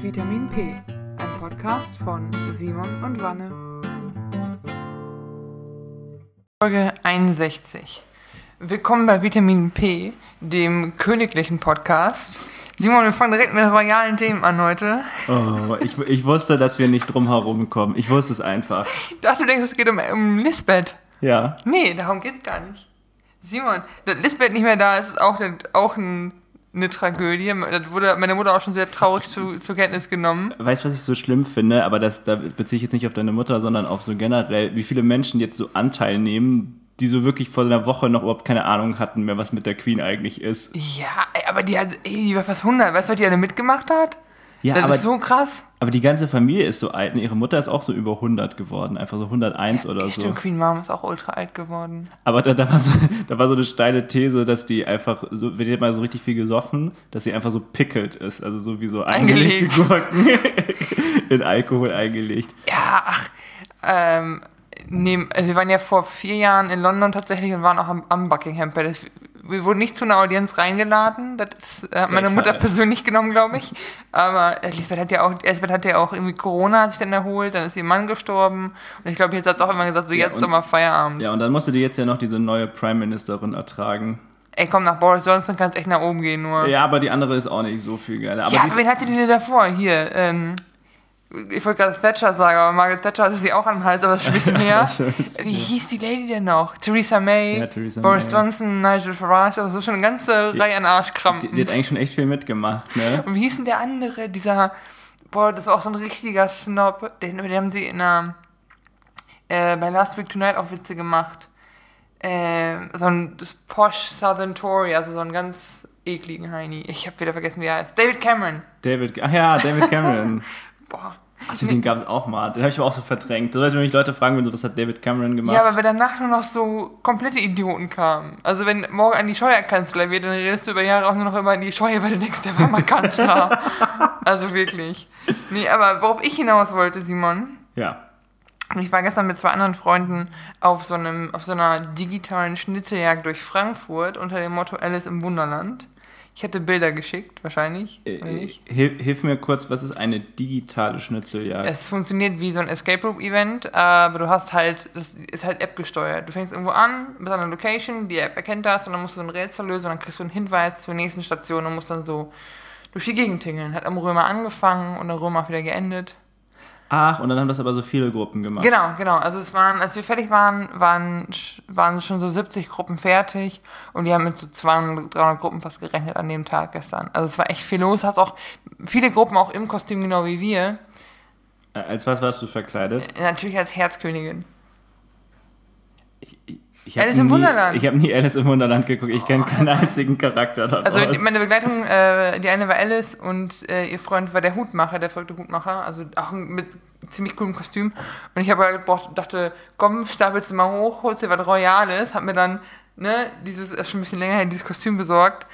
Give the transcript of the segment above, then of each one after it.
Vitamin P, ein Podcast von Simon und Wanne. Folge 61. Willkommen bei Vitamin P, dem königlichen Podcast. Simon, wir fangen direkt mit royalen Themen an heute. Oh, ich, ich wusste, dass wir nicht drum herum kommen. Ich wusste es einfach. Ich dachte, du denkst, es geht um, um Lisbeth. Ja. Nee, darum geht's gar nicht. Simon, dass Lisbeth nicht mehr da ist, ist auch, auch ein, eine Tragödie. Das wurde meine Mutter auch schon sehr traurig zu, zur Kenntnis genommen. Weißt du, was ich so schlimm finde? Aber das, da beziehe ich jetzt nicht auf deine Mutter, sondern auf so generell, wie viele Menschen jetzt so Anteil nehmen, die so wirklich vor einer Woche noch überhaupt keine Ahnung hatten mehr, was mit der Queen eigentlich ist. Ja, aber die hat, ey, die war fast 100. Weißt du, was die alle mitgemacht hat? Ja, das aber, ist so krass. aber die ganze Familie ist so alt. und Ihre Mutter ist auch so über 100 geworden, einfach so 101 oder Ey, so. Stimmt, Queen Mom ist auch ultra alt geworden. Aber da, da, war so, da war so eine steile These, dass die einfach, so, wird jetzt mal so richtig viel gesoffen, dass sie einfach so pickelt ist. Also so wie so eingelegte Gurken in Alkohol eingelegt. Ja, ach, ähm, nee, also wir waren ja vor vier Jahren in London tatsächlich und waren auch am, am Buckingham Palace. Wir wurden nicht zu einer Audienz reingeladen, das ist, äh, hat meine Mutter persönlich genommen, glaube ich. Aber Elisabeth hat ja auch, Elisabeth hat ja auch irgendwie Corona, hat sich dann erholt, dann ist ihr Mann gestorben. Und ich glaube, jetzt hat es auch immer gesagt, so Ja, jetzt und- mal Feierabend. Ja, und dann musste die jetzt ja noch diese neue Prime Ministerin ertragen. Ey, komm, nach Boris Johnson kann es echt nach oben gehen, nur. Ja, aber die andere ist auch nicht so viel geiler. Aber ja, ist, wen hatte die denn davor? Hier, ähm, ich wollte gerade Thatcher sagen, aber Margaret Thatcher hatte sie auch am Hals, aber das ist ein bisschen her. Ein Wie hieß die Lady denn noch? Theresa May, Ja, Theresa Boris May. Johnson, Nigel Farage, also schon eine ganze Reihe an die, Arschkrampen. die hat eigentlich schon echt viel mitgemacht, ne? Und wie hieß denn der andere? Dieser, boah, das war auch so ein richtiger Snob. Den, den haben sie in einer, äh, bei Last Week Tonight auch Witze gemacht. Äh, so ein Posh Southern Tory, also so einen ganz ekligen Heini. Ich habe wieder vergessen, wie er heißt. David Cameron. David, ach ja, David Cameron. Boah. Also den gab es auch mal. Den habe ich aber auch so verdrängt. So, wenn mich Leute fragen, würden, was hat David Cameron gemacht? Ja, aber wenn danach nur noch so komplette Idioten kamen. Also wenn morgen an die Scheuer Kanzler wird, dann redest du über Jahre auch nur noch immer an die Scheuer, weil du denkst, der war mal Kanzler. also wirklich. Nee, aber worauf ich hinaus wollte, Simon, ja. ich war gestern mit zwei anderen Freunden auf so einem, auf so einer digitalen Schnitzeljagd durch Frankfurt unter dem Motto Alice im Wunderland. Ich hätte Bilder geschickt, wahrscheinlich. Äh, nicht? Hilf, hilf mir kurz, was ist eine digitale Schnitzeljagd? Es funktioniert wie so ein Escape Room Event, aber du hast halt, das ist halt App gesteuert. Du fängst irgendwo an, bist an einer Location, die App erkennt das und dann musst du so ein Rätsel lösen und dann kriegst du einen Hinweis zur nächsten Station und musst dann so durch die Gegend tingeln. Hat am Römer angefangen und am Römer auch wieder geendet. Ach, und dann haben das aber so viele Gruppen gemacht. Genau, genau. Also es waren, als wir fertig waren, waren, waren schon so 70 Gruppen fertig und die haben mit so 200, 300 Gruppen fast gerechnet an dem Tag gestern. Also es war echt viel los. Hast auch viele Gruppen auch im Kostüm genau wie wir. Äh, Als was warst du verkleidet? Natürlich als Herzkönigin. Ich, Alice im nie, Wunderland. Ich habe nie Alice im Wunderland geguckt. Ich kenne keinen einzigen Charakter daraus. Also die, meine Begleitung, äh, die eine war Alice und äh, ihr Freund war der Hutmacher, der verrückte Hutmacher, also auch mit ziemlich coolem Kostüm. Und ich habe halt gebraucht, dachte, komm, stapelst du mal hoch, holst dir was Royales, hab mir dann, ne, dieses, ist schon ein bisschen länger her, dieses Kostüm besorgt.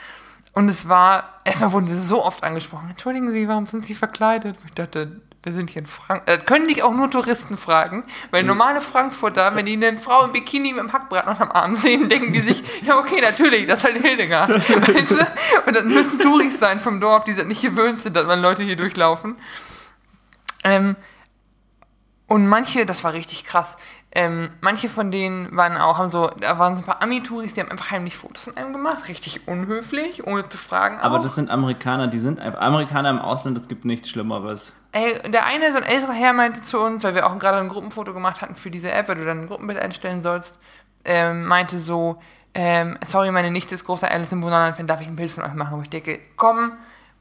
Und es war, erstmal wurden sie so oft angesprochen, entschuldigen Sie, warum sind Sie verkleidet? Und ich dachte, wir sind hier in Frankfurt. Äh, können dich auch nur Touristen fragen, weil normale Frankfurter, wenn die eine Frau im Bikini mit dem Hackbraten unterm Arm sehen, denken die sich, ja okay, natürlich, das ist halt Hildegard. weißt du? Und dann müssen Touris sein vom Dorf, die nicht gewöhnt sind, dass man Leute hier durchlaufen. Ähm, und manche, das war richtig krass, ähm, manche von denen waren auch, haben so, da waren so ein paar Ami-Touris, die haben einfach heimlich Fotos von einem gemacht, richtig unhöflich, ohne zu fragen. aber auch. das sind Amerikaner, die sind einfach. Amerikaner im Ausland, es gibt nichts Schlimmeres. Ey, der eine, so ein älterer Herr meinte zu uns, weil wir auch gerade ein Gruppenfoto gemacht hatten für diese App, weil du dann ein Gruppenbild einstellen sollst, ähm, meinte so, ähm, sorry, meine Nichte ist großer Alice im Wunderland-Fan, darf ich ein Bild von euch machen? Wo ich denke, komm,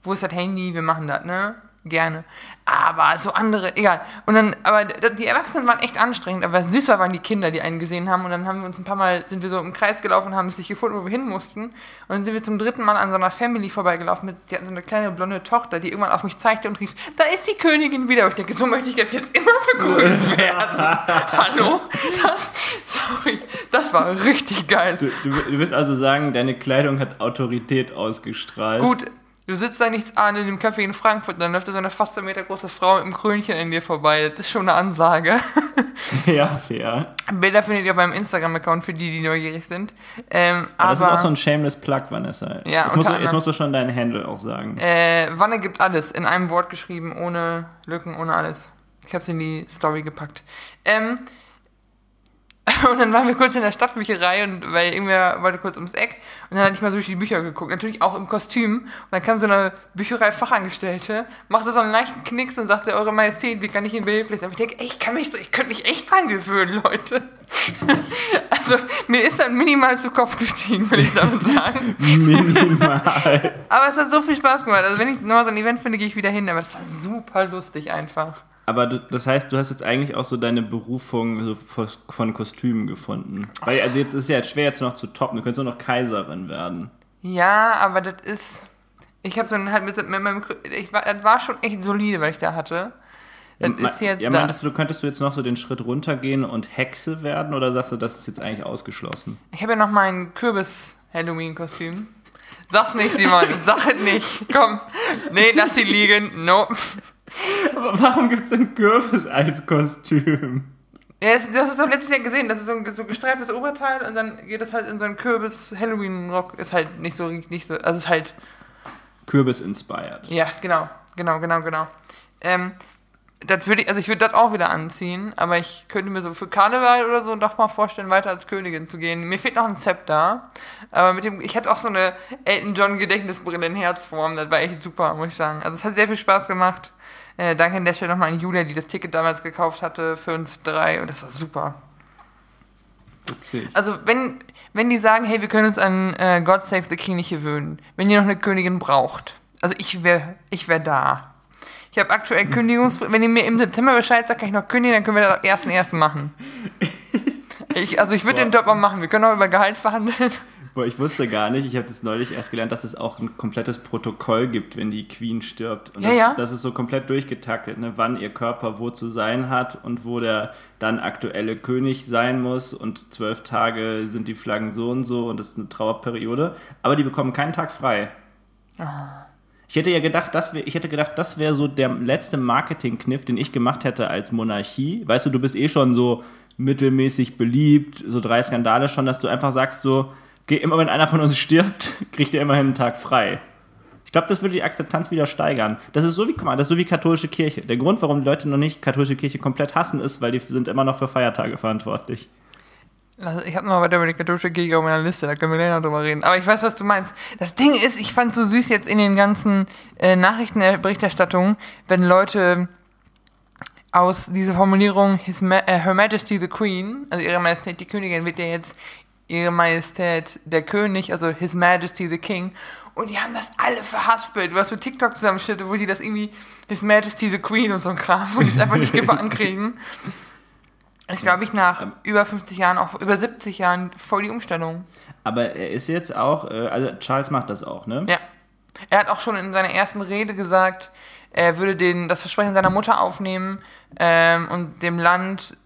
wo ist das Handy? Wir machen das, ne? Gerne. Aber so andere, egal. Und dann, aber die Erwachsenen waren echt anstrengend, aber was süßer waren die Kinder, die einen gesehen haben. Und dann haben wir uns ein paar Mal, sind wir so im Kreis gelaufen und haben es nicht gefunden, wo wir hin mussten. Und dann sind wir zum dritten Mal an so einer Family vorbeigelaufen. Mit, die hatten so eine kleine blonde Tochter, die irgendwann auf mich zeigte und rief, da ist die Königin wieder. Und ich denke, so möchte ich jetzt immer begrüßt werden. Hallo? Das, sorry, das war richtig geil. Du, du, du willst also sagen, deine Kleidung hat Autorität ausgestrahlt. Gut, Du sitzt da nichts an in dem Café in Frankfurt, dann läuft da so eine fast ein Meter große Frau mit einem Krönchen in dir vorbei. Das ist schon eine Ansage. Ja, fair. Bilder findet ihr auf meinem Instagram-Account für die, die neugierig sind. Ähm, Aber das ist aber auch so ein shameless Plug, Vanessa. Ja, jetzt, musst du, jetzt musst du schon deinen Handle auch sagen. äh, Wanne gibt alles. In einem Wort geschrieben, ohne Lücken, ohne alles. Ich hab's in die Story gepackt. Ähm, und dann waren wir kurz in der Stadtbücherei und weil irgendwer wollte kurz ums Eck und dann hatte ich mal so durch die Bücher geguckt, natürlich auch im Kostüm. Und dann kam so eine Bücherei-Fachangestellte, machte so einen leichten Knicks und sagte, Eure Majestät, wie kann ich Ihnen behilflich sein? Und ich denke, ey, ich kann mich so, ich könnte mich echt dran gewöhnen, Leute. also, mir ist dann minimal zu Kopf gestiegen, will ich damit sagen. Minimal. Aber es hat so viel Spaß gemacht. Also, wenn ich nochmal so ein Event finde, gehe ich wieder hin. Aber es war super lustig einfach. Aber du, das heißt, du hast jetzt eigentlich auch so deine Berufung von- Kostümen gefunden. Weil, also jetzt ist ja jetzt schwer jetzt noch zu toppen. Du könntest nur noch Kaiserin werden. Ja, aber das ist. Ich habe so ein, halt mit, mit meinem. Ich war, das war schon echt solide, was ich da hatte. Das Ma- ist jetzt ja, meintest du, könntest du jetzt noch so den Schritt runtergehen und Hexe werden oder sagst du, das ist jetzt eigentlich ausgeschlossen? Ich habe ja noch mein Kürbis-Halloween-Kostüm. Sag's nicht, Simon. Sag es nicht. Komm. Nee, lass sie liegen. No. Aber warum gibt es denn Kürbis als Kostüm? Ja, das, du hast es doch letztes Jahr gesehen. Das ist so ein so gestreiftes Oberteil und dann geht das halt in so einen Kürbis-Halloween-Rock. Ist halt nicht so, nicht so. Also ist halt. Kürbis-inspired. Ja, genau, genau, genau, genau. Ähm, das würde ich, also ich würde das auch wieder anziehen, aber ich könnte mir so für Karneval oder so doch mal vorstellen, weiter als Königin zu gehen. Mir fehlt noch ein Zepter, aber mit dem, ich hatte auch so eine Elton John Gedächtnisbrille in Herzform, das war echt super, muss ich sagen. Also es hat sehr viel Spaß gemacht. Äh, danke an der Stelle nochmal an Julia, die das Ticket damals gekauft hatte für uns drei und das war super. Witzig. Also wenn, wenn die sagen, hey, wir können uns an äh, God Save the King nicht gewöhnen, wenn ihr noch eine Königin braucht, also ich wäre ich wär da. Ich habe aktuell Kündigungsfrist, wenn ihr mir im September Bescheid sagt, kann ich noch kündigen, dann können wir das ab 1.1. machen. Ich, also ich würde den Job auch machen, wir können auch über Gehalt verhandeln. Boah, ich wusste gar nicht, ich habe das neulich erst gelernt, dass es auch ein komplettes Protokoll gibt, wenn die Queen stirbt. Und Ja, das, ja. das ist so komplett durchgetaktet, ne? wann ihr Körper wo zu sein hat und wo der dann aktuelle König sein muss. Und zwölf Tage sind die Flaggen so und so und das ist eine Trauerperiode. Aber die bekommen keinen Tag frei. Ich hätte ja gedacht, das wär, ich hätte gedacht, das wäre so der letzte Marketingkniff, den ich gemacht hätte als Monarchie. Weißt du, du bist eh schon so mittelmäßig beliebt, so drei Skandale schon, dass du einfach sagst so, immer wenn einer von uns stirbt, kriegt er immerhin einen Tag frei. Ich glaube, das würde die Akzeptanz wieder steigern. Das ist so wie, das ist so wie katholische Kirche. Der Grund, warum die Leute noch nicht katholische Kirche komplett hassen, ist, weil die sind immer noch für Feiertage verantwortlich. Also ich habe noch weiter über die katholische Kirche auf meiner Liste, da können wir länger drüber reden. Aber ich weiß, was du meinst. Das Ding ist, ich fand so süß jetzt in den ganzen äh, Nachrichtenberichterstattungen, wenn Leute aus dieser Formulierung His Ma äh, Her Majesty the Queen, also ihre Majestät die Königin, wird ja jetzt ihre Majestät der König, also His Majesty the King. Und die haben das alle verhaspelt. Du hast so TikTok-Zusammenschnitte, wo die das irgendwie His Majesty the Queen und so ein Kram, wo die es einfach nicht gebacken kriegen. Das ist, glaube ich, nach über 50 Jahren, auch über 70 Jahren voll die Umstellung. Aber er ist jetzt auch, äh, also Charles macht das auch, ne? Ja. Er hat auch schon in seiner ersten Rede gesagt, er würde den, das Versprechen seiner Mutter aufnehmen ähm, und dem Land,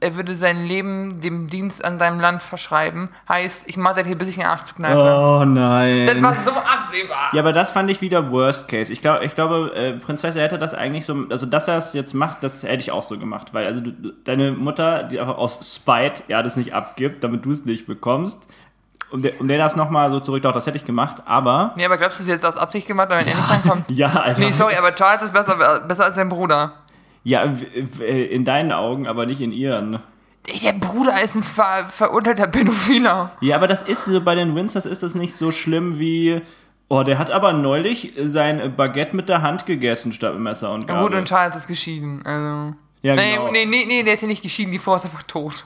er würde sein Leben dem Dienst an seinem Land verschreiben. Heißt, ich mache das hier, bis ich den Arsch zukneife. Oh nein. Das war so absehbar. Ja, aber das fand ich wieder Worst Case. Ich, glaub, ich glaube, äh, Prinzessin hätte das eigentlich so, also dass er es jetzt macht, das hätte ich auch so gemacht, weil also du, deine Mutter, die einfach aus Spite ja das nicht abgibt, damit du es nicht bekommst, um der, um der das nochmal so zurücktaucht, das hätte ich gemacht, aber Nee, aber glaubst du, sie jetzt aus Absicht gemacht, damit er nicht reinkommt? ja, also Nee, sorry, aber Charles ist besser, besser als sein Bruder. Ja, w- in deinen Augen, aber nicht in ihren. Der Bruder ist ein ver verurteilter Pädophiler. Ja, aber das ist so bei den Windsors ist das nicht so schlimm wie Oh, der hat aber neulich sein Baguette mit der Hand gegessen statt Messer und Ja, Gabel. gut, und Charles ist geschieden. Also. Ja, nee, genau. nee, nee, nee, der ist ja nicht geschieden, die Frau ist einfach tot.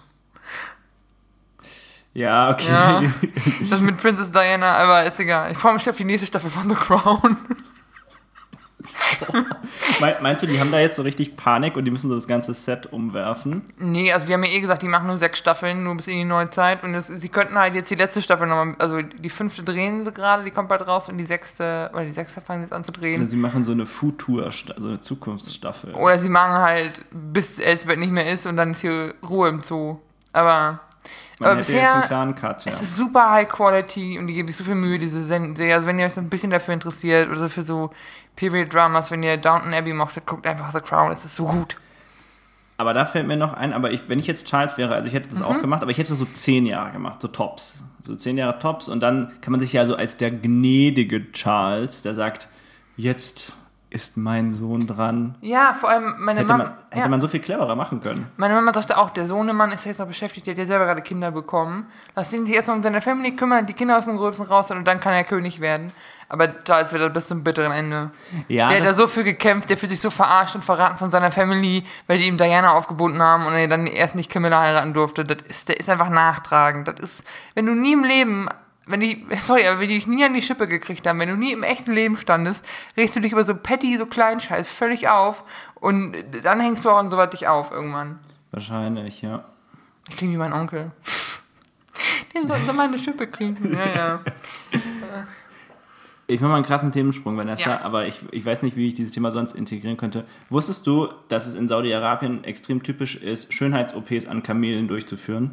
Ja, okay. Ja. Das mit Princess Diana, aber ist egal. Ich freue mich auf die nächste Staffel von The Crown. Me- Meinst du, die haben da jetzt so richtig Panik und die müssen so das ganze Set umwerfen? Nee, also die haben ja eh gesagt, die machen nur sechs Staffeln, nur bis in die neue Zeit. Und das, sie könnten halt jetzt die letzte Staffel nochmal, also die fünfte drehen sie gerade, die kommt bald raus und die sechste, oder die sechste fangen sie jetzt an zu Oder drehen. sie machen so eine Futur, so eine Zukunftsstaffel. Oder sie machen halt, bis Elsbeth nicht mehr ist und dann ist hier Ruhe im Zoo. Aber Man Aber bisher jetzt einen klaren Cut, ja. Es ist super high quality und die geben sich so viel Mühe, diese Serie. Also wenn ihr euch so ein bisschen dafür interessiert oder für so Period Dramas, wenn ihr Downton Abbey mochtet, guckt einfach The Crown, es ist so gut. Aber da fällt mir noch ein, aber ich, wenn ich jetzt Charles wäre, also ich hätte das Mhm. auch gemacht, aber ich hätte so zehn Jahre gemacht, so Tops. So zehn Jahre Tops und dann kann man sich ja so als der gnädige Charles, der sagt, jetzt ist mein Sohn dran. Ja, vor allem meine Hätte Mama. man, hätte ja. man so viel cleverer machen können. Meine Mama sagte auch, der Sohnemann ist jetzt noch beschäftigt, der hat ja selber gerade Kinder bekommen. Lass ihn sich erstmal um seine Family kümmern, die Kinder aus dem Gröbsten raus und dann kann er König werden. Aber Charles wird dann bis zum bitteren Ende. Ja, der hat da so viel gekämpft, der fühlt sich so verarscht und verraten von seiner Family, weil die ihm Diana aufgebunden haben und er dann erst nicht Camilla heiraten durfte. Das ist, der ist einfach nachtragend. Das ist, wenn du nie im Leben, wenn die, sorry, aber wenn die dich nie an die Schippe gekriegt haben, wenn du nie im echten Leben standest, regst du dich über so petty, so kleinen Scheiß völlig auf und dann hängst du auch an sowas dich auf irgendwann. Wahrscheinlich, ja. Ich klinge wie mein Onkel. Den sollten sie mal eine Schippe kriegen. Ja, ja. Ich mache mal einen krassen Themensprung, Vanessa, Ja. aber ich, ich weiß nicht, wie ich dieses Thema sonst integrieren könnte. Wusstest du, dass es in Saudi-Arabien extrem typisch ist, Schönheits-OPs an Kamelen durchzuführen?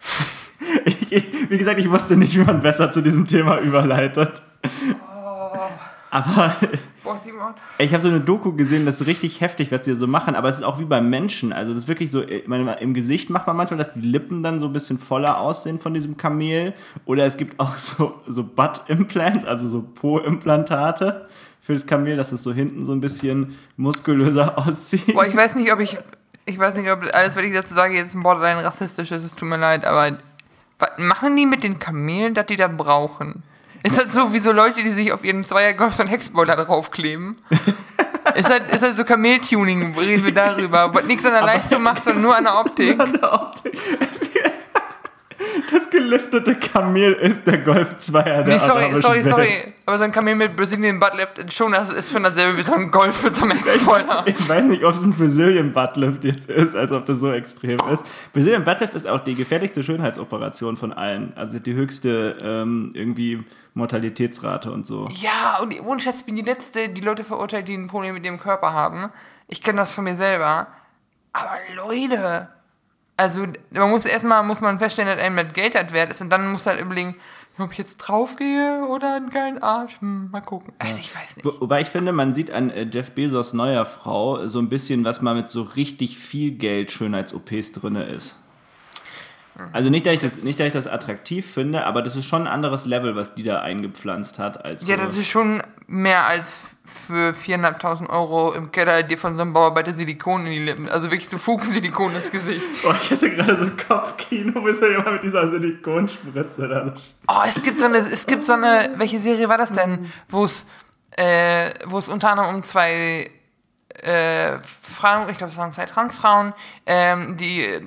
ich, ich, wie gesagt, ich wusste nicht, wie man besser zu diesem Thema überleitet. Aber Boah, Simon. ich habe so eine Doku gesehen, das ist richtig heftig, was die so machen, aber es ist auch wie beim Menschen. Also das ist wirklich so, meine, im Gesicht macht man manchmal, dass die Lippen dann so ein bisschen voller aussehen von diesem Kamel. Oder es gibt auch so, so Butt-Implants, also so Po-Implantate für das Kamel, dass es so hinten so ein bisschen muskulöser aussieht. Boah, ich weiß nicht, ob ich. Ich weiß nicht, ob alles, was ich dazu sage, jetzt ein Borderline rassistisch ist. Es tut mir leid, aber. Was machen die mit den Kamelen, dass die das brauchen? Ist das so wie so Leute, die sich auf ihren Zweiergolf so einen Hexboiler draufkleben? ist, das, ist das so Kameltuning? Reden wir darüber? Was nichts an der Leistung macht, sondern nur an der Optik? Das geliftete Kamel ist der Golf 2er der Nee, sorry, arabischen sorry, Welt. sorry. Aber so ein Kamel mit Brazilian Buttlift schon, das ist schon dasselbe wie so ein Golf mit so einem Hexboiler. Ich weiß nicht, ob es ein Brazilian Buttlift jetzt ist, als ob das so extrem ist. Brazilian Buttlift ist auch die gefährlichste Schönheitsoperation von allen. Also die höchste ähm, irgendwie Mortalitätsrate und so. Ja, und ohne Scheiß, ich bin die Letzte, die Leute verurteilt, die ein Problem mit ihrem Körper haben. Ich kenne das von mir selber. Aber Leute, also man muss erstmal muss man feststellen, dass einem das Geld halt wert ist und dann muss halt überlegen, ob ich jetzt draufgehe oder einen geilen Arsch. Hm, mal gucken. Also ich weiß nicht. Wo- Wobei ich finde, man sieht an äh, Jeff Bezos neuer Frau so ein bisschen, was mal mit so richtig viel Geld Schönheits-OPs drin ist. Also nicht dass, ich das, nicht, dass ich das attraktiv finde, aber das ist schon ein anderes Level, was die da eingepflanzt hat. Als Ja, so. das ist schon mehr als für 4.500 Euro im Keller dir von so einem Bauarbeiter Silikon in die Lippen. Also wirklich so Fugensilikon ins Gesicht. Oh, ich hatte gerade so ein Kopfkino, bis er jemand mit dieser Silikonspritze da. Oh, es gibt so eine, es gibt so eine, welche Serie war das denn, wo es, äh, wo es unter anderem um zwei äh, Frauen, ich glaube, es waren zwei Transfrauen, ähm, die äh,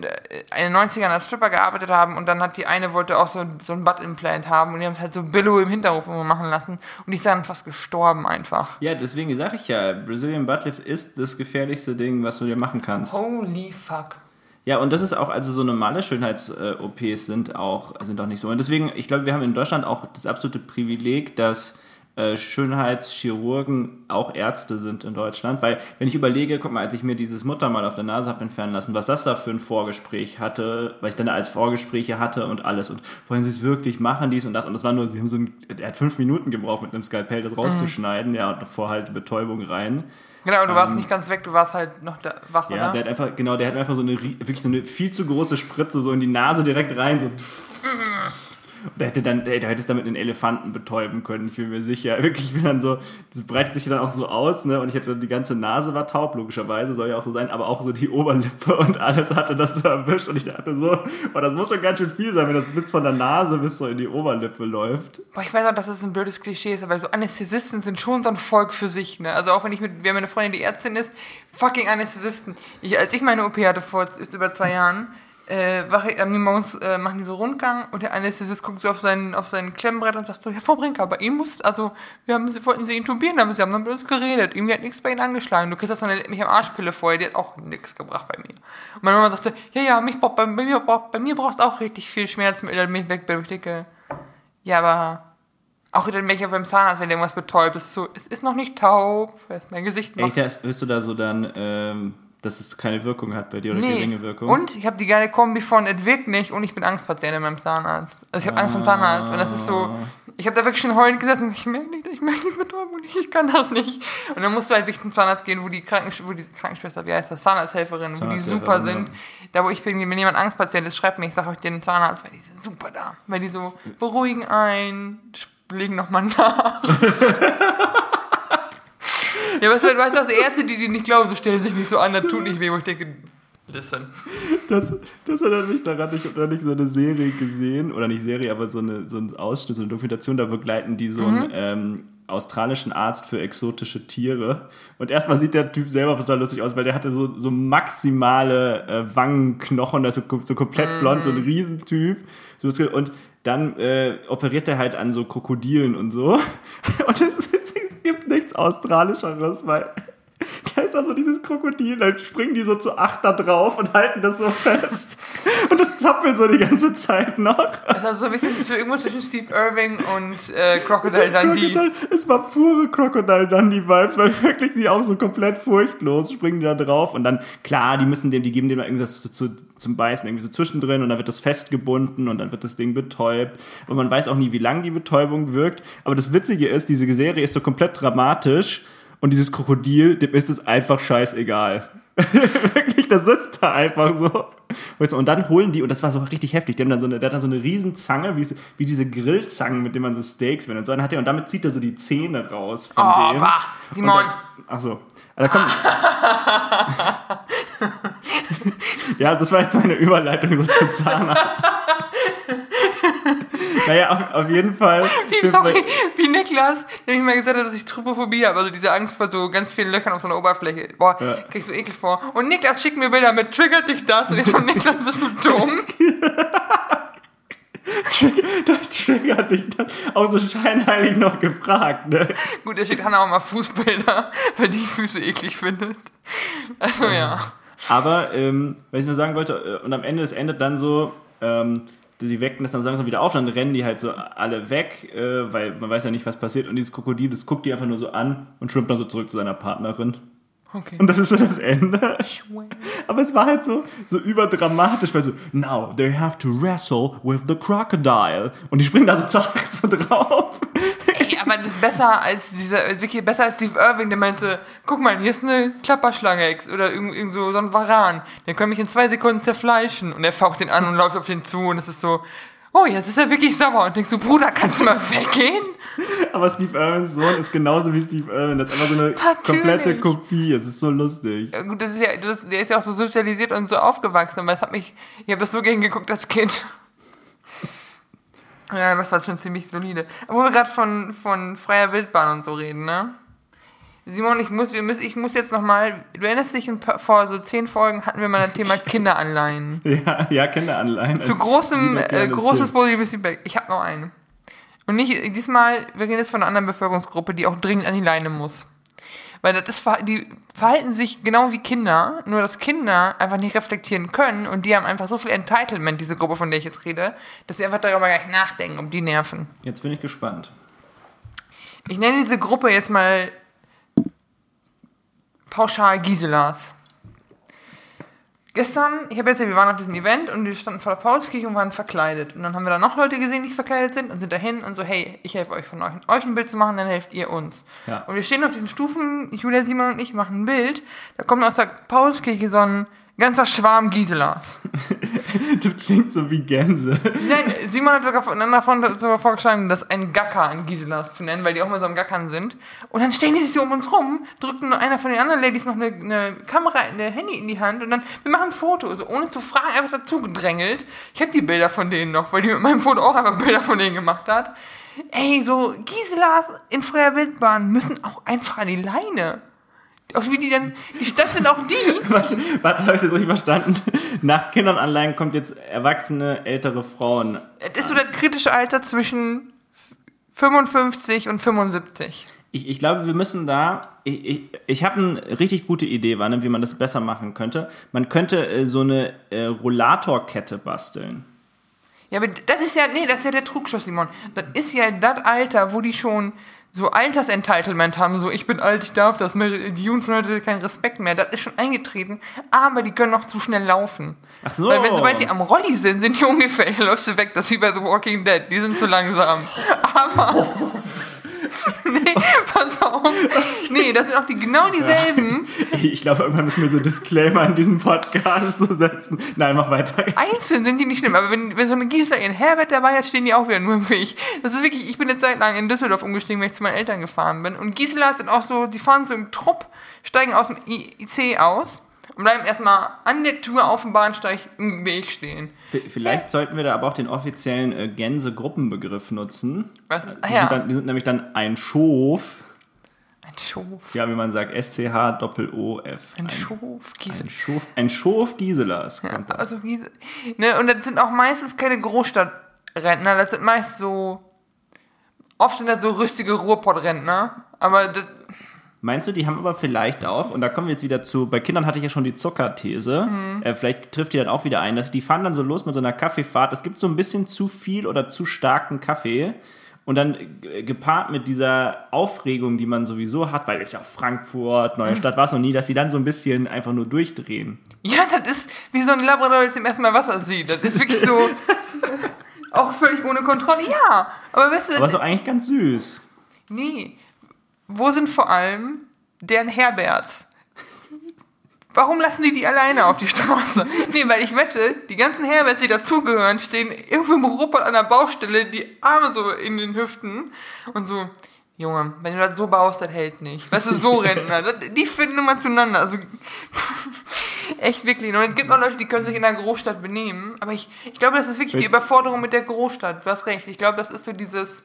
in den 90ern als Stripper gearbeitet haben und dann hat die eine wollte auch so, so ein Butt-Implant haben und die haben es halt so Billo im Hinterhof immer machen lassen und die ist dann fast gestorben einfach. Ja, deswegen sage ich ja, Brazilian Buttlift ist das gefährlichste Ding, was du dir machen kannst. Holy fuck. Ja, und das ist auch, also so normale Schönheits-OPs sind auch, sind auch nicht so. Und deswegen, ich glaube, wir haben in Deutschland auch das absolute Privileg, dass äh, Schönheitschirurgen auch Ärzte sind in Deutschland. Weil, wenn ich überlege, guck mal, als ich mir dieses Muttermal auf der Nase habe entfernen lassen, was das da für ein Vorgespräch hatte, weil ich dann da als Vorgespräche hatte und alles. Und wollen sie es wirklich machen, dies und das. Und das war nur, sie haben so ein, er hat fünf Minuten gebraucht, mit einem Skalpell das rauszuschneiden, ja, und davor halt Betäubung rein. Genau, du warst nicht ganz weg, du warst halt noch da, wach, Ähm, Ja, oder? der hat einfach, genau, der hat einfach so eine, wirklich so eine viel zu große Spritze so in die Nase direkt rein, so. Und der hätte dann, ey, der hätte es damit einen Elefanten betäuben können, ich bin mir sicher. Wirklich, ich bin dann so, das breitet sich dann auch so aus, ne? Und ich hatte die ganze Nase war taub, logischerweise, soll ja auch so sein, aber auch so die Oberlippe und alles hatte das so erwischt. Und ich dachte so, oh, das muss schon ganz schön viel sein, wenn das bis von der Nase bis so in die Oberlippe läuft. Boah, ich weiß auch, dass das ein blödes Klischee ist, aber so Anästhesisten sind schon so ein Volk für sich, ne? Also auch wenn ich mit, wir haben eine Freundin, die Ärztin ist, fucking Anästhesisten. Ich, als ich meine OP hatte vor über zwei Jahren, äh, wache ich, am morgens äh, machen die so Rundgang und der Anästhesist guckt so auf sein, auf sein Klemmbrett und sagt so, ja, Frau Brinker, bei Ihnen muss, also, wir haben, Sie wollten Sie intubieren, aber Sie haben dann mit uns geredet. Irgendwie hat nichts bei Ihnen angeschlagen. Du kriegst das so eine mich am Arschpille vorher, die hat auch nichts gebracht bei mir. Und meine Mama sagte, ja, ja, mich braucht, bei, bei mir braucht, bei mir braucht auch richtig viel Schmerzmittel, damit mich weg, ich denke, ja, aber auch dann welcher beim Zahnarzt, wenn der irgendwas betäubt, ist so, es ist noch nicht taub, ist mein Gesicht noch. Echt, wirst du da so dann, ähm, dass es keine Wirkung hat bei dir oder Nee. geringe Wirkung. Und ich habe die geile Kombi von, es wirkt nicht und ich bin Angstpatient beim Zahnarzt. Also ich habe Angst vom Zahnarzt und das ist so, ich habe da wirklich schon heulend gesessen, ich merke nicht, ich merke nicht Betäubung, ich, ich kann das nicht. Und dann musst du halt wirklich zum Zahnarzt gehen, wo die, Krankensch wo die Krankenschwester, wie heißt das, Zahnarzthelferin, wo die super ja. sind. Da wo ich bin, wenn jemand Angstpatient ist, schreibt mir, ich sage euch den Zahnarzt, weil die sind super da. Weil die so beruhigen ein, legen nochmal nach. Ja, du, weißt du, also Ärzte, die die nicht glauben, so stellen sich nicht so an, das tut nicht weh, wo ich denke, listen. Das, das erinnert mich daran, ich habe da nicht so eine Serie gesehen, oder nicht Serie, aber so, eine, so ein Ausschnitt, so eine Dokumentation, da begleiten die so einen ähm, australischen Arzt für exotische Tiere. Und erstmal sieht der Typ selber total lustig aus, weil der hatte so, so maximale äh, Wangenknochen, also so komplett blond, so ein Riesentyp. Und dann äh, operiert er halt an so Krokodilen und so. Und es, es, es gibt nichts Australischeres, weil da ist also dieses Krokodil, dann springen die so zu acht da drauf und halten das so fest. Und das zappelt so die ganze Zeit noch. Das ist also so ein bisschen irgendwo zwischen Steve Irving und äh, Crocodile Dundee. Crocodile, es war pure Crocodile Dundee-Vibes, weil wirklich die auch so komplett furchtlos springen die da drauf und dann, klar, die müssen dem, die geben dem irgendwas zu, zu, zum Beißen irgendwie so zwischendrin und dann wird das festgebunden und dann wird das Ding betäubt und man weiß auch nie, wie lange die Betäubung wirkt, aber das Witzige ist, diese Serie ist so komplett dramatisch und dieses Krokodil, dem ist es einfach scheißegal. Wirklich, das sitzt da einfach so. Und dann holen die, und das war so richtig heftig, die haben dann so eine, der hat dann so eine Riesenzange, wie, wie diese Grillzangen, mit denen man so Steaks wenn und so einen hat er, und damit zieht er so die Zähne raus von Oh, dem. bah, Simon. dann- Ach so. Also da kommt, ja, das war jetzt meine Überleitung so zum Zahnarzt. naja, auf, auf jeden Fall. Wie, sorry, wie Niklas, der mir mal gesagt hat, dass ich Trypophobie habe, also diese Angst vor so ganz vielen Löchern auf so einer Oberfläche. Boah, Ja. kriegst du eklig vor. Und Niklas schickt mir Bilder mit, triggert dich das? Und ich so, Niklas, bist du dumm? Das triggert dich das. Auch so scheinheilig noch gefragt, ne? Gut, er schickt Hannah auch mal Fußbilder, weil die Füße eklig findet. Also ja. Aber, ähm, was ich nur sagen wollte, äh, und am Ende, es endet dann so, ähm, die wecken das dann langsam wieder auf, dann rennen die halt so alle weg, äh, weil man weiß ja nicht, was passiert. Und dieses Krokodil, das guckt die einfach nur so an und schwimmt dann so zurück zu seiner Partnerin. Okay. Und das ist so das Ende. Aber es war halt so, so überdramatisch, weil so, now they have to wrestle with the crocodile. Und die springen da so zu acht so drauf. Aber das ist besser als dieser, wirklich besser als Steve Irving, der meinte, guck mal, hier ist eine Klapperschlange oder irgend, irgend so, so ein Varan. Der kann mich in zwei Sekunden zerfleischen. Und er faucht den an und läuft auf den zu und es ist so, oh, jetzt ist er wirklich sauer. Und denkst du, Bruder, kannst du mal weggehen? Aber Steve Irwins Sohn ist genauso wie Steve Irwin. Das ist einfach so eine Natürlich. komplette Kopie. Es ist so lustig. Ja, gut, das ist ja, das, der ist ja auch so sozialisiert und so aufgewachsen, aber es hat mich, ich habe das so gern geguckt als Kind. Ja, das war schon ziemlich solide. Wo wir gerade von, von freier Wildbahn und so reden, ne? Simon, ich muss, wir müssen, ich muss jetzt nochmal, du erinnerst dich, paar- vor so zehn Folgen hatten wir mal das Thema Kinderanleihen. Ja, ja Kinderanleihen. Zu großem, äh, großes positives Feedback. Ich habe noch eine. Und nicht, diesmal, wir reden jetzt von einer anderen Bevölkerungsgruppe, die auch dringend an die Leine muss. Weil das ist, die verhalten sich genau wie Kinder, nur dass Kinder einfach nicht reflektieren können und die haben einfach so viel Entitlement, diese Gruppe, von der ich jetzt rede, dass sie einfach darüber gar nicht nachdenken, um die Nerven. Jetzt bin ich gespannt. Ich nenne diese Gruppe jetzt mal pauschal Giselas. Gestern, ich habe jetzt, wir waren auf diesem Event und wir standen vor der Paulskirche und waren verkleidet. Und dann haben wir da noch Leute gesehen, die verkleidet sind und sind dahin und so, hey, ich helfe euch von euch. Euch ein Bild zu machen, dann helft ihr uns. Ja. Und wir stehen auf diesen Stufen, Julia, Simon und ich machen ein Bild. Da kommt aus der Paulskirche so ein ganzer Schwarm Giselas. Das klingt so wie Gänse. Nein, Simon hat sogar voneinander von, sogar vorgeschlagen, das ein Gacker an Giselas zu nennen, weil die auch mal so am Gackern sind. Und dann stellen die sich so um uns rum, drückten nur einer von den anderen Ladies noch eine, eine Kamera, eine Handy in die Hand und dann, wir machen ein Foto, so ohne zu fragen, einfach dazu gedrängelt. Ich habe die Bilder von denen noch, weil die mit meinem Foto auch einfach Bilder von denen gemacht hat. Ey, so Giselas in freier Wildbahn müssen auch einfach an die Leine. Auch wie die dann, die Stadt sind auch die. Warte, warte habe ich das richtig verstanden? Nach Kindernanleihen kommt jetzt erwachsene, ältere Frauen. Es ist so das kritische Alter zwischen 55 und 75. Ich, ich glaube, wir müssen da. Ich, ich, ich habe eine richtig gute Idee, Wanne, wie man das besser machen könnte. Man könnte äh, so eine äh, Rollatorkette basteln. Ja, aber das ist ja, nee, das ist ja der Trugschluss, Simon. Das ist ja das Alter, wo die schon so Altersentitlement haben, so ich bin alt, ich darf das, ne, die Jugend von heute keinen Respekt mehr. Das ist schon eingetreten, aber die können noch zu schnell laufen. Ach so. Weil wenn sobald die am Rolli sind, sind die ungefähr, läufst du weg, das ist wie bei The Walking Dead, die sind zu langsam. Aber. Nee, pass auf. Nee, das sind auch die, genau dieselben. Ich glaube, irgendwann müssen wir so Disclaimer in diesen Podcast so setzen. Nein, mach weiter. Einzeln sind die nicht schlimm, aber wenn, wenn so eine Gisela ihren Herbert dabei hat, stehen die auch wieder nur im Weg. Das ist wirklich, ich bin eine Zeit lang in Düsseldorf umgestiegen, wenn ich zu meinen Eltern gefahren bin. Und Gisela sind auch so, die fahren so im Trupp, steigen aus dem IC aus und bleiben erstmal an der Tür auf dem Bahnsteig im Weg stehen. Vielleicht sollten wir da aber auch den offiziellen äh, Gänse-Gruppenbegriff nutzen. Was ist, ah Die, ja, sind dann, die sind nämlich dann ein Schof. ein Schof. Ja, wie man sagt, S-C-H-Doppel-O-F. Ein Schof, Gisela. Ein Schof, ein Schof Giselas. Ja, also wie, ne, und das sind auch meistens keine Großstadtrentner, das sind meist so, oft sind das so rüstige Ruhrpott-Rentner, aber das, Meinst du, die haben aber vielleicht auch, und da kommen wir jetzt wieder zu, bei Kindern hatte ich ja schon die Zuckerthese, Mhm. äh, vielleicht trifft die dann auch wieder ein, dass die fahren dann so los mit so einer Kaffeefahrt. Es gibt so ein bisschen zu viel oder zu starken Kaffee. Und dann äh, gepaart mit dieser Aufregung, die man sowieso hat, weil es ja Frankfurt, Mhm. neue Stadt, war es noch nie, dass sie dann so ein bisschen einfach nur durchdrehen. ja, das ist wie so ein Labrador, der zum ersten Mal Wasser sieht, das ist wirklich so, auch völlig ohne Kontrolle, ja, aber weißt du, Aber ist doch eigentlich ganz süß. nee, wo sind vor allem deren Herberts? Warum lassen die die alleine auf die Straße? Nee, weil ich wette, die ganzen Herberts, die dazugehören, stehen irgendwo im Ruppert an der Baustelle, die Arme so in den Hüften und so, Junge, wenn du das so baust, das hält nicht. Weißt du, so Rentner, das, die finden immer zueinander. Also, echt wirklich. Und es gibt auch Leute, die können sich in einer Großstadt benehmen, aber ich, ich glaube, das ist wirklich die Überforderung mit der Großstadt. Du hast recht. Ich glaube, das ist so dieses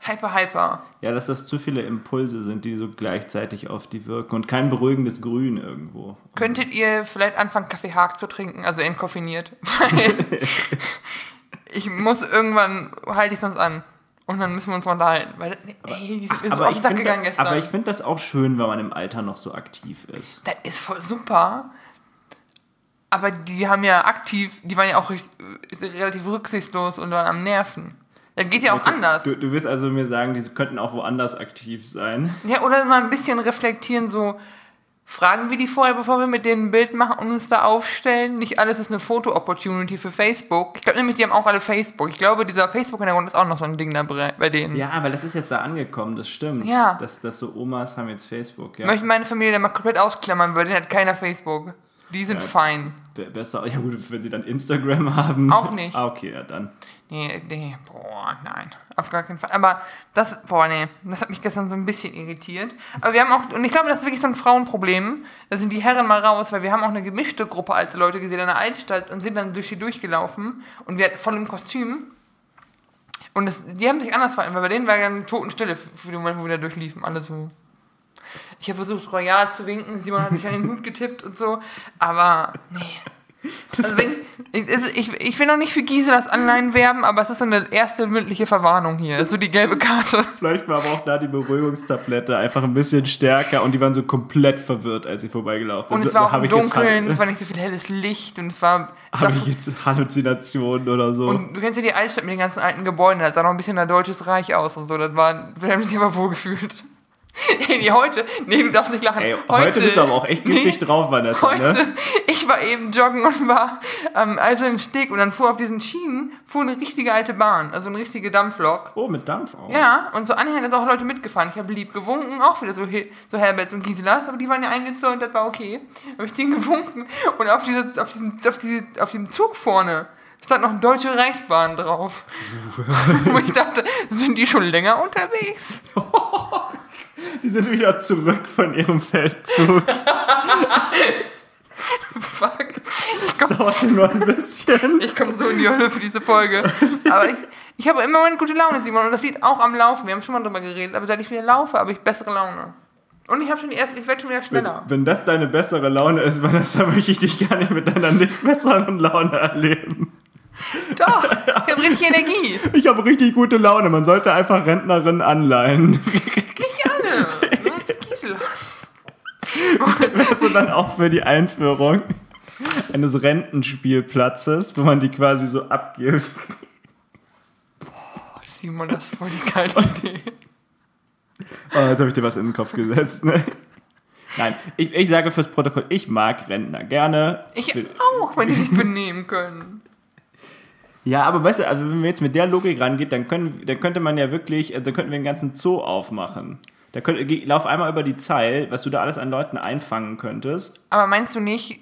Hyper, Hyper. Ja, dass das zu viele Impulse sind, die so gleichzeitig auf die wirken und kein beruhigendes Grün irgendwo. Könntet ihr vielleicht anfangen, Kaffee Haag zu trinken, also entkoffiniert? Weil ich muss irgendwann, halte ich sonst an. Und dann müssen wir uns mal unterhalten. Weil, ey, die sind mir so auf den Sack gegangen gestern. aber ich finde das auch schön, wenn man im Alter noch so aktiv ist. das ist voll super. Aber die haben ja aktiv, die waren ja auch recht, relativ rücksichtslos und waren am Nerven. Das geht ja auch anders. Du, du willst also mir sagen, die könnten auch woanders aktiv sein. Ja, oder mal ein bisschen reflektieren, so fragen wir die vorher, bevor wir mit denen ein Bild machen und uns da aufstellen. Nicht alles ist eine Foto-Opportunity für Facebook. Ich glaube nämlich, die haben auch alle Facebook. Ich glaube, dieser Facebook-Hintergrund ist auch noch so ein Ding da bei denen. Ja, weil das ist jetzt da angekommen, das stimmt. Ja. Dass, dass so Omas haben jetzt Facebook, ja. Ich möchte meine Familie da mal komplett ausklammern, weil den hat keiner Facebook. Die sind Ja. fein. Be- Besser, ja gut, wenn sie dann Instagram haben. Auch nicht. Ah, okay, ja dann. Nee, nee, boah, nein, auf gar keinen Fall. Aber das, boah, nee, das hat mich gestern so ein bisschen irritiert. Aber wir haben auch, und ich glaube, das ist wirklich so ein Frauenproblem. Da sind die Herren mal raus, weil wir haben auch eine gemischte Gruppe alte Leute gesehen in der Altstadt und sind dann durch die durchgelaufen und wir hatten voll im Kostüm. Und das, die haben sich anders verhalten, weil bei denen war ja eine Totenstille für den Moment, wo wir da durchliefen. Alle so. Ich habe versucht, royal zu winken, Simon hat sich an den Hut getippt und so, aber nee. Also ich, ich, will noch nicht für Giselas Anleihen werben, aber es ist so eine erste mündliche Verwarnung hier. So die gelbe Karte. Vielleicht war aber auch da die Beruhigungstablette einfach ein bisschen stärker und die waren so komplett verwirrt, als sie vorbeigelaufen Und sind. es war auch im Dunkeln, Hall- es war nicht so viel helles Licht und es war. Es Habe ich jetzt Halluzinationen oder so? und du kennst ja die Altstadt mit den ganzen alten Gebäuden, das sah noch ein bisschen nach Deutsches Reich aus und so. Das war, wir haben sich aber wohl gefühlt. Ey, heute, nee, du darfst nicht lachen. Ey, heute, bist du aber auch echt günstig drauf, Vanessa, Heute, ne? ich war eben joggen und war am Eisernen Steg und dann fuhr auf diesen Schienen fuhr eine richtige alte Bahn, also eine richtige Dampflok. Oh, mit Dampf auch. Ja, und so anhängend sind auch Leute mitgefahren. Ich habe lieb gewunken, auch wieder so, so Herberts und Giselas, aber die waren ja eingezogen, das war okay. Habe ich denen gewunken und auf, diese, auf, diesem, auf, diese, auf dem Zug vorne stand noch Deutsche Reichsbahn drauf. Wo ich dachte, sind die schon länger unterwegs? Die sind wieder zurück von ihrem Feldzug. Fuck. Dauert nur ein bisschen. Ich komme so in die Hölle für diese Folge. Aber ich, ich habe immer meine gute Laune, Simon. Und das liegt auch am Laufen. Wir haben schon mal drüber geredet. Aber seit ich wieder laufe, habe ich bessere Laune. Und ich habe schon die erste, ich werde schon wieder Wenn, schneller. wenn das deine bessere Laune ist, Vanessa, möchte ich dich gar nicht mit deiner nicht besseren Laune erleben. Doch, ich habe richtig Energie. Ich habe richtig gute Laune. Man sollte einfach Rentnerinnen anleihen. Nicht alle. Nur jetzt Gisela. Wärst du dann auch für die Einführung eines Rentenspielplatzes, wo man die quasi so abgibt? Simon, das ist voll die geile Idee. Oh, jetzt habe ich dir was in den Kopf gesetzt. Ne? Nein, ich, ich sage fürs Protokoll, ich mag Rentner gerne. Ich auch, wenn die sich benehmen können. Ja, aber weißt du, also wenn man jetzt mit der Logik rangeht, dann, können, dann könnte man ja wirklich, also dann könnten wir einen ganzen Zoo aufmachen. Da könnt, geh- lauf einmal über die Zeil, was du da alles an Leuten einfangen könntest. Aber meinst du nicht,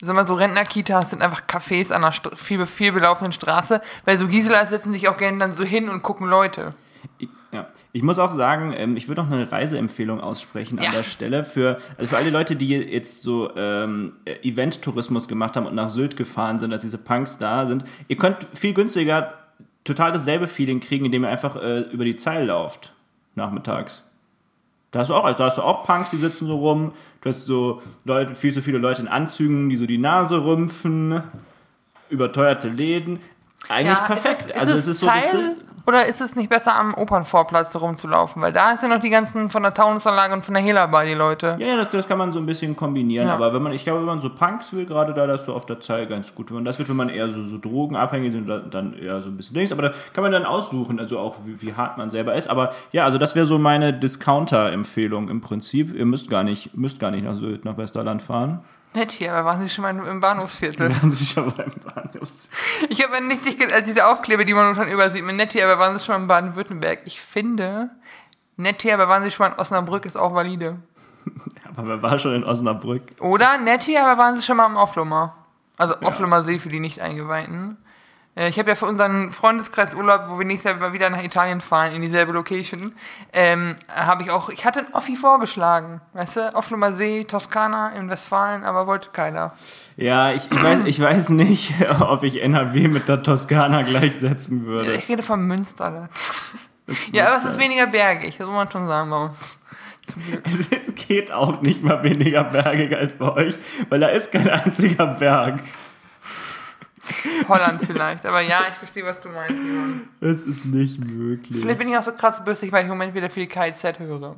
sag mal, so Rentner-Kitas sind einfach Cafés an einer St viel, viel belaufenen Straße, weil so Gisela setzen sich auch gerne dann so hin und gucken Leute. Ich, ja. ich muss auch sagen, ähm, ich würde noch eine Reiseempfehlung aussprechen Ja. an der Stelle für, also für alle Leute, die jetzt so ähm, äh, Event-Tourismus gemacht haben und nach Sylt gefahren sind, als diese Punks da sind. Ihr könnt viel günstiger total dasselbe Feeling kriegen, indem ihr einfach äh, über die Zeil lauft, nachmittags. Da hast du auch, also da hast du auch Punks, die sitzen so rum. Du hast so Leute, viel zu viele Leute in Anzügen, die so die Nase rümpfen, überteuerte Läden. Eigentlich perfekt. Ist es, ist also es es ist so Zeil, das, oder ist es nicht besser am Opernvorplatz rumzulaufen? Weil da sind noch die ganzen von der Taunusanlage und von der Hela bei, die Leute. Ja, ja, das, das kann man so ein bisschen kombinieren. Ja. Aber wenn man, ich glaube, wenn man so Punks will, gerade da, das ist so auf der Zeil ganz gut. Wenn man das wird, wenn man eher so, so drogenabhängig ist, dann- dann eher so ein bisschen links. Aber da kann man dann aussuchen, also auch wie, wie hart man selber ist. Aber ja, also das wäre so meine Discounter-Empfehlung im Prinzip. Ihr müsst gar nicht, müsst gar nicht nach Sylt, nach Westerland fahren. Nett hier, aber waren Sie schon mal im Bahnhofsviertel? Werden sich aber beim Bahnhofs. Ich habe nicht dich, ge- als diese Aufkleber, die man schon überall sieht, mit Nettie, aber waren Sie schon mal in Baden-Württemberg? Ich finde, Nettie, aber waren Sie schon mal in Osnabrück, ist auch valide. Aber wer war schon in Osnabrück? Oder Nettie, aber waren Sie schon mal am Offlummer? Also Offlummer See für die Nicht-Eingeweihten. Äh, Ich habe ja für unseren Freundeskreisurlaub, wo wir nächstes Jahr mal wieder nach Italien fahren, in dieselbe Location, ähm, habe ich auch, ich hatte einen Offi vorgeschlagen, weißt du, Offlummer See, Toskana in Westfalen, aber wollte keiner. Ja, ich, ich, weiß, ich weiß nicht, ob ich NRW mit der Toskana gleichsetzen würde. Ich rede von Münsterland. ja, aber es ist weniger bergig, das muss man schon sagen bei uns. Es, es geht auch nicht mal weniger bergig als bei euch, weil da ist kein einziger Berg. Holland vielleicht, aber ja, ich verstehe, was du meinst, Simon. Es ist nicht möglich. Vielleicht bin ich auch so kratzbürstig, weil ich im Moment wieder viel KZ höre.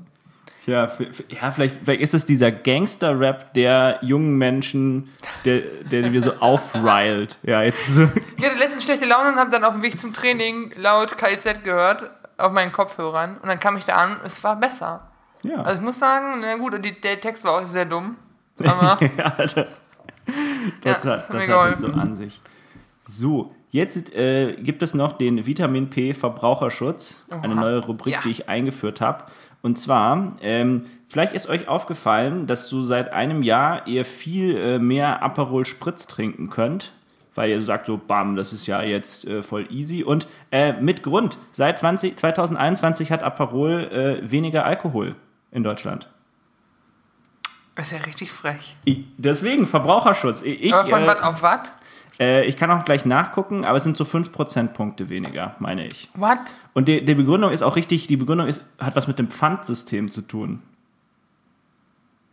Tja, ja, vielleicht, vielleicht ist es dieser Gangster-Rap der jungen Menschen, der, der wir so aufrilt. Ja, jetzt so. Ich hatte letztens schlechte Laune und habe dann auf dem Weg zum Training laut KZ gehört, auf meinen Kopfhörern. Und dann kam ich da an, es war besser. Ja, Also ich muss sagen, na gut, die, der Text war auch sehr dumm. Aber ja das, das, Ja, hat, das hat das hat es so an sich. So, jetzt äh, gibt es noch den Vitamin P Verbraucherschutz, eine Oha. neue Rubrik, Ja. die ich eingeführt habe. Und zwar, ähm, vielleicht ist euch aufgefallen, dass so seit einem Jahr ihr viel äh, mehr Aperol Spritz trinken könnt. Weil ihr sagt so, bam, das ist ja jetzt äh, voll easy. Und äh, mit Grund, seit 20, 2021 hat Aperol äh, weniger Alkohol in Deutschland. ist ja richtig frech. Ich, deswegen, Verbraucherschutz. Ich, aber von äh, was auf was? Äh, ich kann auch gleich nachgucken, aber es sind so 5 Prozentpunkte weniger, meine ich. Was? Und die, die Begründung ist auch richtig, die Begründung ist, hat was mit dem Pfandsystem zu tun.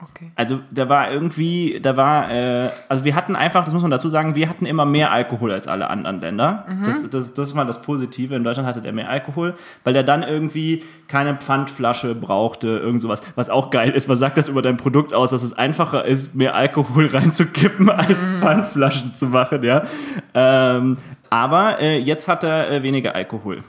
Okay. Also da war irgendwie, da war, äh, also wir hatten einfach, das muss man dazu sagen, wir hatten immer mehr Alkohol als alle anderen Länder. Das, das, das war das Positive. In Deutschland hatte der mehr Alkohol, weil der dann irgendwie keine Pfandflasche brauchte, irgend sowas. Was auch geil ist, was sagt das über dein Produkt aus, dass es einfacher ist, mehr Alkohol reinzukippen, als Pfandflaschen zu machen, ja. Ähm, aber äh, jetzt hat er äh, weniger Alkohol.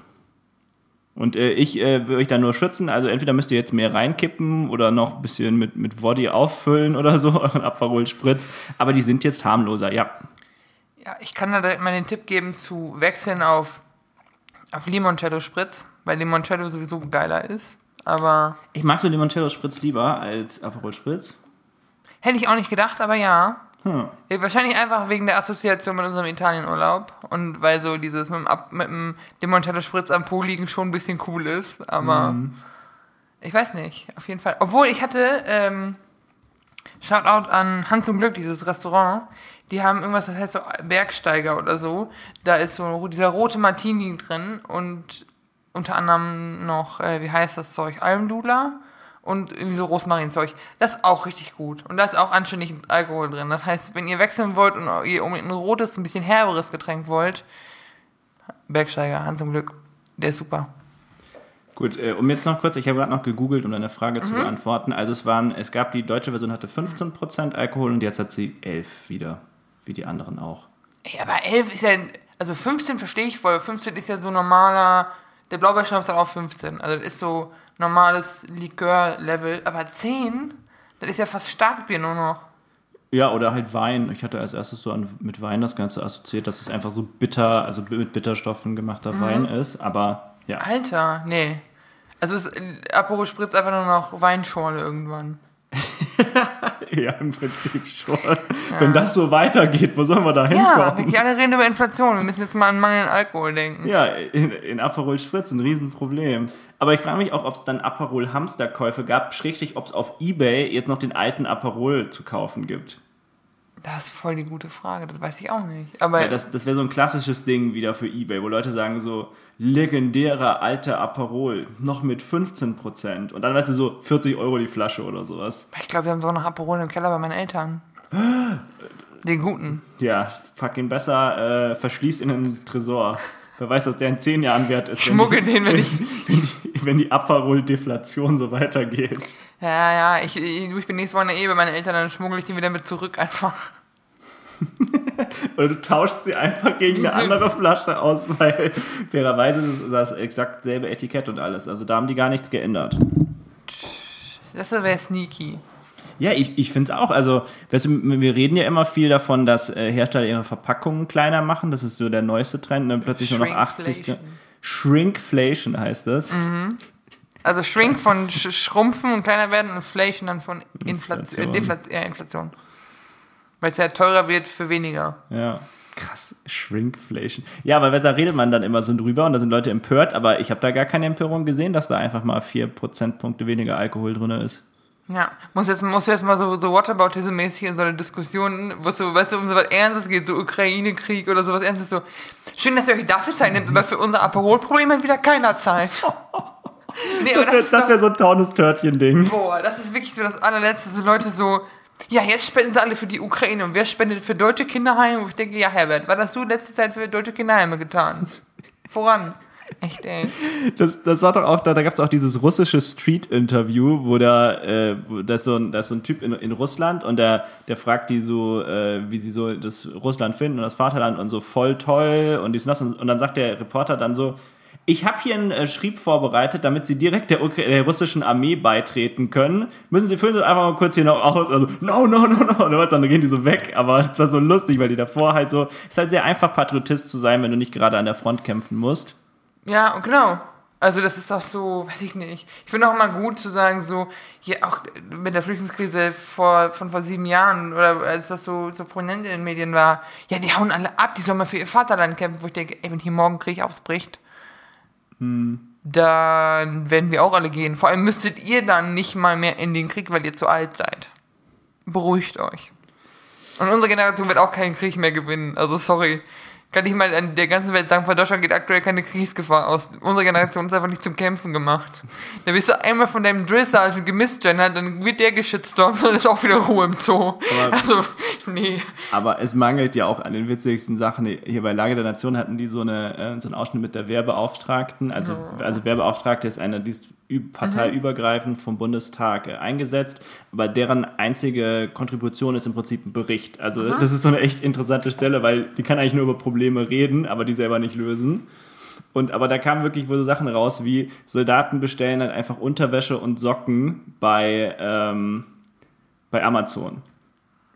Und äh, ich äh, will euch da nur schützen. Also entweder müsst ihr jetzt mehr reinkippen oder noch ein bisschen mit, mit Body auffüllen oder so, euren Aperol Spritz. Aber die sind jetzt harmloser, ja. Ja, ich kann da direkt mal den Tipp geben, zu wechseln auf, auf Limoncello Spritz, weil Limoncello sowieso geiler ist. Aber Ich mag so Limoncello Spritz lieber als Aperol Spritz. hätte ich auch nicht gedacht, aber ja. Hm. Ja, Wahrscheinlich einfach wegen der Assoziation mit unserem Italienurlaub und weil so dieses mit dem, Ab mit dem Limoncello Spritz am Po liegen schon ein bisschen cool ist, aber Mhm. ich weiß nicht, auf jeden Fall. Obwohl ich hatte, ähm, Shoutout an Hans und Glück, dieses Restaurant, die haben irgendwas, das heißt so Bergsteiger oder so, da ist so dieser rote Martini drin und unter anderem noch, äh, wie heißt das Zeug, Almdudler und irgendwie so Rosmarinzeug. Das ist auch richtig gut. Und da ist auch anständig Alkohol drin. Das heißt, wenn ihr wechseln wollt und ihr um ein rotes, ein bisschen herberes Getränk wollt, Bergsteiger, Hans und Glück, der ist super. Gut, äh, um jetzt noch kurz, ich habe gerade noch gegoogelt, um deine Frage Mhm. zu beantworten. Also es waren, es gab die deutsche Version hatte 15% Alkohol und jetzt hat sie 11 wieder, wie die anderen auch. Ey, aber 11 ist ja, also 15 verstehe ich voll. 15 ist ja so normaler, der Blaubeerschnaps hat auch 15. Also das ist so normales Likör-Level. Aber 10? Das ist ja fast Starkbier nur noch. Ja, oder halt Wein. Ich hatte als erstes so an, mit Wein das Ganze assoziiert, dass es einfach so bitter, also mit Bitterstoffen gemachter Wein ist. Aber ja. Alter, nee. Also ist Aperol Spritz einfach nur noch Weinschorle irgendwann. Ja, im Prinzip schon. Wenn das so weitergeht, wo sollen wir da Ja, hinkommen? wir alle reden über Inflation. Wir müssen jetzt mal an Mangel an Alkohol denken. Ja, in, in Aperol Spritz ein Riesenproblem. Aber ich frage mich auch, ob es dann Aperol Hamsterkäufe gab, schrägstrich, ob es auf Ebay jetzt noch den alten Aperol zu kaufen gibt. Das ist voll die gute Frage, das weiß ich auch nicht. Aber Ja, das das wäre so ein klassisches Ding wieder für Ebay, wo Leute sagen so, legendärer alter Aperol, noch mit 15%. Und dann weißt du so, 40 Euro die Flasche oder sowas. ich glaube, wir haben so noch Aperol im Keller bei meinen Eltern. Den guten. Ja, pack ihn besser, äh, verschließ in den Tresor. Wer weiß, was der in 10 Jahren wert ist. Schmuggel den, wenn ich. wenn die, wenn die Aperol-Deflation so weitergeht. Ja, ja, ich, ich, bin nächstes Mal eh bei meinen Eltern, dann schmuggel ich den wieder mit zurück einfach. Oder du tauschst sie einfach gegen eine andere Flasche aus, weil fairerweise ist das exakt selbe Etikett und alles. Also da haben die gar nichts geändert. Das wäre sneaky. Ja, ich, ich finde es auch. Also, weißt du, wir reden ja immer viel davon, dass äh, Hersteller ihre Verpackungen kleiner machen. Das ist so der neueste Trend. Und dann plötzlich nur noch 80. Shrinkflation. Heißt das. Also Shrink von sch Schrumpfen und kleiner werden und Inflation dann von Inflation. Inflation. Äh, Deflation, Inflation. Weil es ja teurer wird für weniger. Ja. Krass, Shrinkflation. Ja, aber da redet man dann immer so drüber und da sind Leute empört, aber ich habe da gar keine Empörung gesehen, dass da einfach mal 4 Prozentpunkte weniger Alkohol drin ist. Ja, muss jetzt, muss jetzt mal so, so Whataboutism-mäßig in so eine Diskussion, wo so, weißt du, um so was Ernstes geht, so Ukraine-Krieg oder sowas Ernstes, so, schön, dass ihr euch dafür Zeit nehmt, aber für unser Aperol-Problem hat wieder keiner Zeit. Nee, Das wäre ist doch- wär so ein Taunus-Törtchen-Ding. Boah, das ist wirklich so das allerletzte, so Leute so, ja, jetzt spenden sie alle für die Ukraine und wer spendet für deutsche Kinderheime? Wo ich denke, ja, Herbert, was hast du letzte Zeit für deutsche Kinderheime getan? Voran. Echt, ey. Das, das war doch auch, da, da gab es auch dieses russische Street-Interview, wo da, äh, da, ist so ein, da ist so ein Typ in, in Russland und der, der fragt die so, äh, wie sie so das Russland finden und das Vaterland und so voll toll und dies und das. Und, und dann sagt der Reporter dann so, ich habe hier einen äh, Schrieb vorbereitet, damit Sie direkt der, der russischen Armee beitreten können. Müssen Sie füllen Sie einfach mal kurz hier noch aus. Also, no, no, no, no. Und dann gehen die so weg. Aber es war so lustig, weil die davor halt so, es ist halt sehr einfach, Patriotist zu sein, wenn du nicht gerade an der Front kämpfen musst. Ja, und genau. Also das ist auch so, weiß ich nicht. Ich finde auch immer gut zu sagen, so, hier auch mit der Flüchtlingskrise vor, von vor sieben Jahren oder als das so, so prominent in den Medien war, ja, die hauen alle ab, die sollen mal für ihr Vaterland kämpfen, wo ich denke, ey, wenn hier morgen Krieg ausbricht, dann werden wir auch alle gehen. Vor allem müsstet ihr dann nicht mal mehr in den Krieg, weil ihr zu alt seid. Beruhigt euch. Und unsere Generation wird auch keinen Krieg mehr gewinnen. Also sorry. Kann ich mal an der ganzen Welt sagen, von Deutschland geht aktuell keine Kriegsgefahr aus. Unsere Generation ist einfach nicht zum Kämpfen gemacht. Da bist du einmal von deinem Drillsergeant gemisgendert, dann wird der geschitstormt und dann ist auch wieder Ruhe im Zoo. Aber- also, nee. Aber es mangelt ja auch an den witzigsten Sachen. Hier bei Lage der Nation hatten die so, eine, äh, so einen Ausschnitt mit der Wehrbeauftragten. Also, also Wehrbeauftragte ist eine, die ist parteiübergreifend vom Bundestag äh, eingesetzt, aber deren einzige Kontribution ist im Prinzip ein Bericht. Also das ist so eine echt interessante Stelle, weil die kann eigentlich nur über Probleme reden, aber die selber nicht lösen. Und aber da kamen wirklich wohl so Sachen raus, wie Soldaten bestellen dann einfach Unterwäsche und Socken bei, ähm, bei Amazon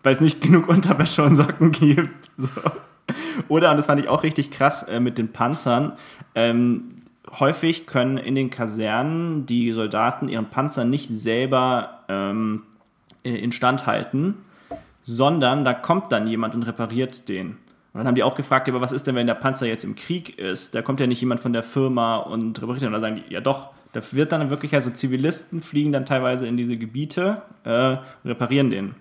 weil es nicht genug Unterwäsche und Socken gibt. So. Oder, und das fand ich auch richtig krass äh, mit den Panzern, ähm, häufig können in den Kasernen die Soldaten ihren Panzer nicht selber ähm, äh, instand halten, sondern da kommt dann jemand und repariert den. Und dann haben die auch gefragt, ja, aber was ist denn, wenn der Panzer jetzt im Krieg ist? Da kommt ja nicht jemand von der Firma und repariert den. Und dann sagen die, ja doch, da wird dann wirklich, also Zivilisten fliegen dann teilweise in diese Gebiete äh, und reparieren den.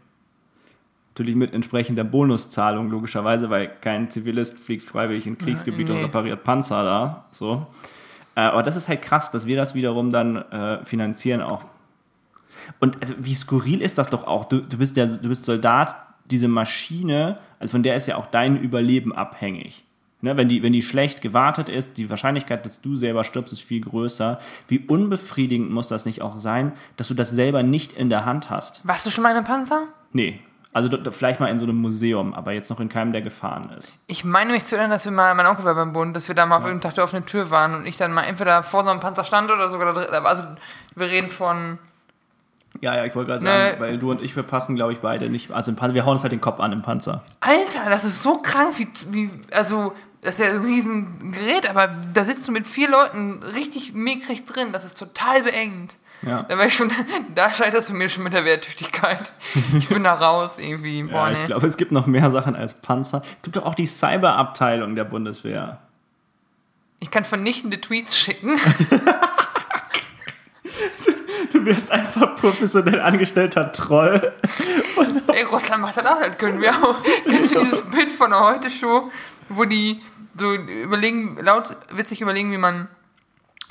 Natürlich mit entsprechender Bonuszahlung, logischerweise, weil kein Zivilist fliegt freiwillig in Kriegsgebiete nee. und repariert Panzer da. So. Äh, aber das ist halt krass, dass wir das wiederum dann äh, finanzieren auch. Und also, wie skurril ist das doch auch? Du, du bist ja, du bist Soldat, diese Maschine, also von der ist ja auch dein Überleben abhängig. Ne, wenn, die, wenn die schlecht gewartet ist, die Wahrscheinlichkeit, dass du selber stirbst, ist viel größer. Wie unbefriedigend muss das nicht auch sein, dass du das selber nicht in der Hand hast? Warst du schon mal in einem Panzer? Nee. Also vielleicht mal in so einem Museum, aber jetzt noch in keinem, der gefahren ist. Ich meine mich zu erinnern, dass wir mal, mein Onkel war beim Bund, dass wir da mal auf irgendeinem Tag der offenen Tür waren und ich dann mal entweder vor so einem Panzer stand oder sogar da drin. Also wir reden von. Ja, ja, ich wollte gerade sagen, weil du und ich, wir passen, glaube ich, beide nicht. Also im Panzer, wir hauen uns halt den Kopf an im Panzer. Alter, das ist so krank, wie, wie also das ist ja ein riesen Gerät, aber da sitzt du mit vier Leuten richtig mickrig drin, das ist total beengt. Ja. Da war ich schon, da scheitert es für mich schon mit der Wehrtüchtigkeit. Ich bin da raus irgendwie. Boah, Ja, ich nee. glaube, es gibt noch mehr Sachen als Panzer. Es gibt doch auch die Cyberabteilung der Bundeswehr. Ich kann vernichtende Tweets schicken. Du wirst einfach professionell angestellter Troll. Ey, Russland macht das auch, das können wir auch. Kennst du dieses Bild von der Heute-Show, wo die so überlegen, laut witzig überlegen, wie man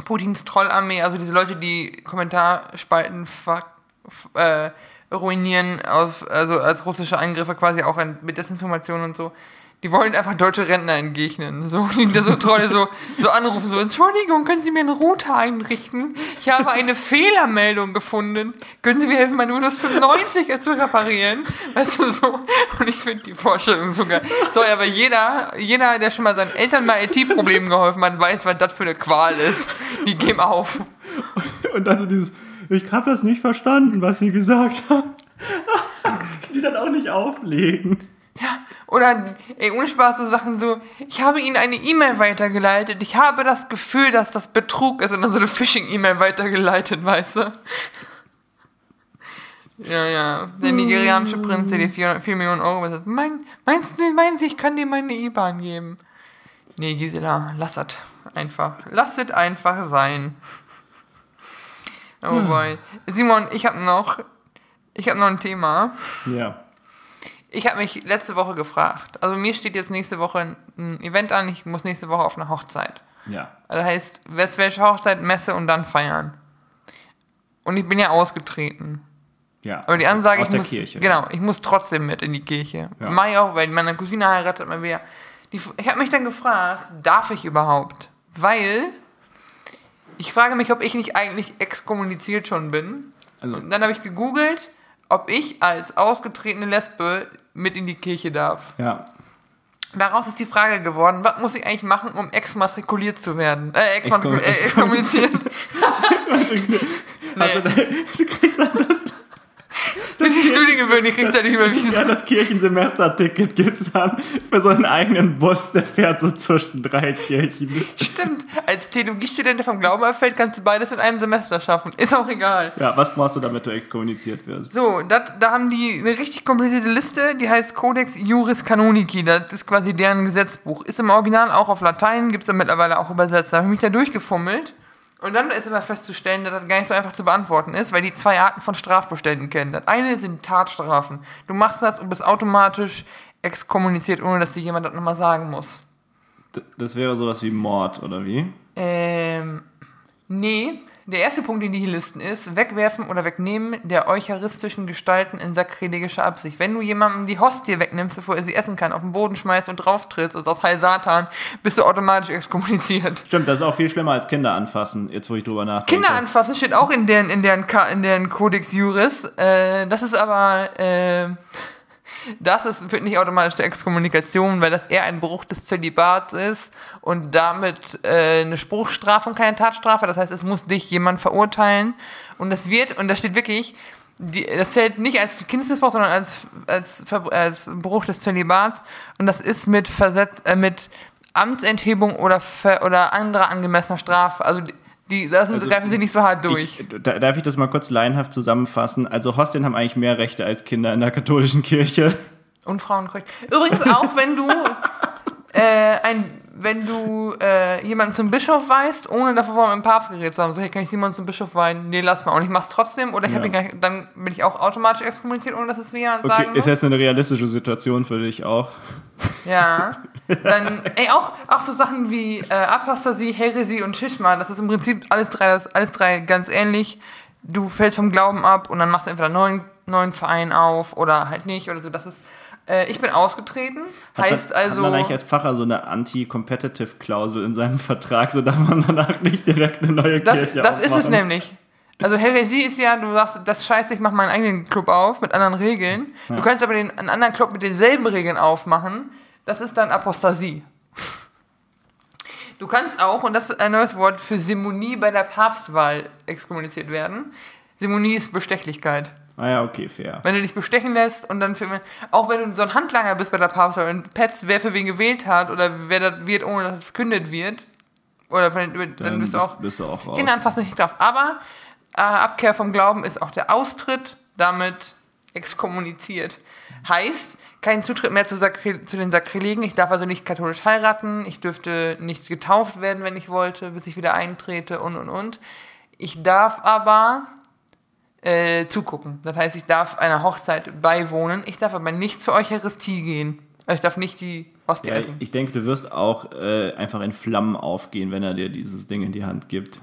Putins Trollarmee, also diese Leute, die Kommentarspalten ver, f- äh, ruinieren, aus, also als russische Angriffe quasi auch mit Desinformation und so. Die wollen einfach deutsche Rentner entgegnen. So, die so Trolle so, so anrufen, so, Entschuldigung, können Sie mir einen Router einrichten? Ich habe eine Fehlermeldung gefunden. Können Sie mir helfen, mein Windows 95 zu reparieren? Weißt du, so. Und ich finde die Vorstellung sogar. So, aber jeder, jeder, der schon mal seinen Eltern bei IT-Problemen geholfen hat, weiß, was das für eine Qual ist. Die geben auf. Und dann so dieses, ich habe das nicht verstanden, was sie gesagt haben. Die dann auch nicht auflegen. Ja, oder, ey, ohne Spaß, so Sachen so, ich habe Ihnen eine E-Mail weitergeleitet, ich habe das Gefühl, dass das Betrug ist und dann so eine Phishing-E-Mail weitergeleitet, weißt du? Ja, ja, der nigerianische Prinz, der dir 4, 4 Millionen Euro besitzt. Mein, meinst du, meinen Sie, ich kann dir meine IBAN geben? Nee, Gisela, lass das einfach. Lass es einfach sein. Oh boy. Simon, ich habe noch, ich habe noch ein Thema. Ja. Ich habe mich letzte Woche gefragt. Also mir steht jetzt nächste Woche ein Event an. Ich muss nächste Woche auf eine Hochzeit. Ja. Das heißt, westfälische Hochzeit, Messe und dann feiern. Und ich bin ja ausgetreten. Ja. Aber die Ansage, aus ich der muss, Kirche. genau, ich muss trotzdem mit in die Kirche. Ja. Mach ich auch, weil meine Cousine heiratet mal wieder. Die, ich habe mich dann gefragt, darf ich überhaupt? Weil ich frage mich, ob ich nicht eigentlich exkommuniziert schon bin. Also- und dann habe ich gegoogelt, ob ich als ausgetretene Lesbe mit in die Kirche darf. Ja. Daraus ist die Frage geworden, was muss ich eigentlich machen, um exmatrikuliert zu werden? Äh, exmatrikul Exkom- äh, exkommuniziert. Also, du kriegst dann das, Die Studiengebühren, die kriegt er nicht überwiesen. ja, das Kirchensemesterticket gibt's dann für so einen eigenen Bus, der fährt so zwischen drei Kirchen. Stimmt. Als Theologiestudent, der vom Glauben erfällt, kannst du beides in einem Semester schaffen. Ist auch egal. Ja, was brauchst du, damit du exkommuniziert wirst? So, dat, da haben die eine richtig komplizierte Liste, die heißt Codex Juris Canonici. Das ist quasi deren Gesetzbuch. Ist im Original auch auf Latein, gibt es mittlerweile auch übersetzt. Da habe ich mich da durchgefummelt. Und dann ist aber festzustellen, dass das gar nicht so einfach zu beantworten ist, weil die zwei Arten von Strafbeständen kennen. Das eine sind Tatstrafen. Du machst das und bist automatisch exkommuniziert, ohne dass dir jemand das nochmal sagen muss. D- Das wäre sowas wie Mord, oder wie? Ähm, nee. Der erste Punkt, den die hier listen, ist Wegwerfen oder Wegnehmen der eucharistischen Gestalten in sakrelegischer Absicht. Wenn du jemandem die Hostie wegnimmst, bevor er sie essen kann, auf den Boden schmeißt und drauf trittst und sagst Heil Satan, bist du automatisch exkommuniziert. Stimmt, das ist auch viel schlimmer als Kinder anfassen, jetzt wo ich drüber nachdenke. Kinder anfassen steht auch in deren, in deren, in deren Codex Juris. Äh, das ist aber, äh, das ist, führt nicht automatisch zur Exkommunikation, weil das eher ein Bruch des Zölibats ist und damit äh, eine Spruchstrafe und keine Tatstrafe. Das heißt, es muss dich jemand verurteilen. Und das wird, und das steht wirklich, die, das zählt nicht als Kindesmissbrauch, sondern als, als, als Bruch des Zölibats. Und das ist mit, Versetz, äh, mit Amtsenthebung oder, oder anderer angemessener Strafe. Also die, lassen, Also, greifen sie nicht so hart durch. Ich, da, darf ich das mal kurz laienhaft zusammenfassen? Also Hostien haben eigentlich mehr Rechte als Kinder in der katholischen Kirche. Und Frauenkreuz. Übrigens auch, wenn du äh, ein, wenn du äh, jemanden zum Bischof weißt, ohne davor mit dem Papst geredet zu haben, so hey, kann ich Simon zum Bischof weihen? Nee, lass mal. Und ich mach's trotzdem oder ich hab Ja. ihn gar nicht, dann bin ich auch automatisch exkommuniziert, ohne dass es mir jemand Okay, sagen ist muss. jetzt eine realistische Situation für dich auch. Ja. Dann, ey, auch, auch so Sachen wie äh, Apostasie, Häresie und Schishma, das ist im Prinzip alles drei, das, alles drei ganz ähnlich. Du fällst vom Glauben ab und dann machst du entweder einen neuen, neuen Verein auf oder halt nicht oder so. Das ist, äh, ich bin ausgetreten, Hat heißt man, also. Hat man eigentlich als Pfarrer so eine Anti-Competitive-Klausel in seinem Vertrag, so darf man danach nicht direkt eine neue Das, Kirche das ist es aufmachen? nämlich. Also Heresie ist ja, du sagst, das scheiße, ich mache meinen eigenen Club auf mit anderen Regeln. Du kannst aber den, einen anderen Club mit denselben Regeln aufmachen. Das ist dann Apostasie. Du kannst auch, und das ist ein neues Wort, für Simonie bei der Papstwahl exkommuniziert werden. Simonie ist Bestechlichkeit. Ah ja, okay, fair. Wenn du dich bestechen lässt und dann, für, auch wenn du so ein Handlanger bist bei der Papstwahl und petzt, wer für wen gewählt hat oder wer das wird, ohne dass es verkündet wird, oder wenn, dann, Dann bist du auch, bist du auch raus. Kinder anfassen nicht drauf. Aber äh, Abkehr vom Glauben ist auch der Austritt, damit exkommuniziert. Heißt, kein Zutritt mehr zu, Sakri zu den Sakrilegen. Ich darf also nicht katholisch heiraten. Ich dürfte nicht getauft werden, wenn ich wollte, bis ich wieder eintrete und, und, und. Ich darf aber äh, zugucken. Das heißt, ich darf einer Hochzeit beiwohnen. Ich darf aber nicht zur Eucharistie gehen. Also ich darf nicht die Hostie Ja, essen. ich denke, du wirst auch äh, einfach in Flammen aufgehen, wenn er dir dieses Ding in die Hand gibt.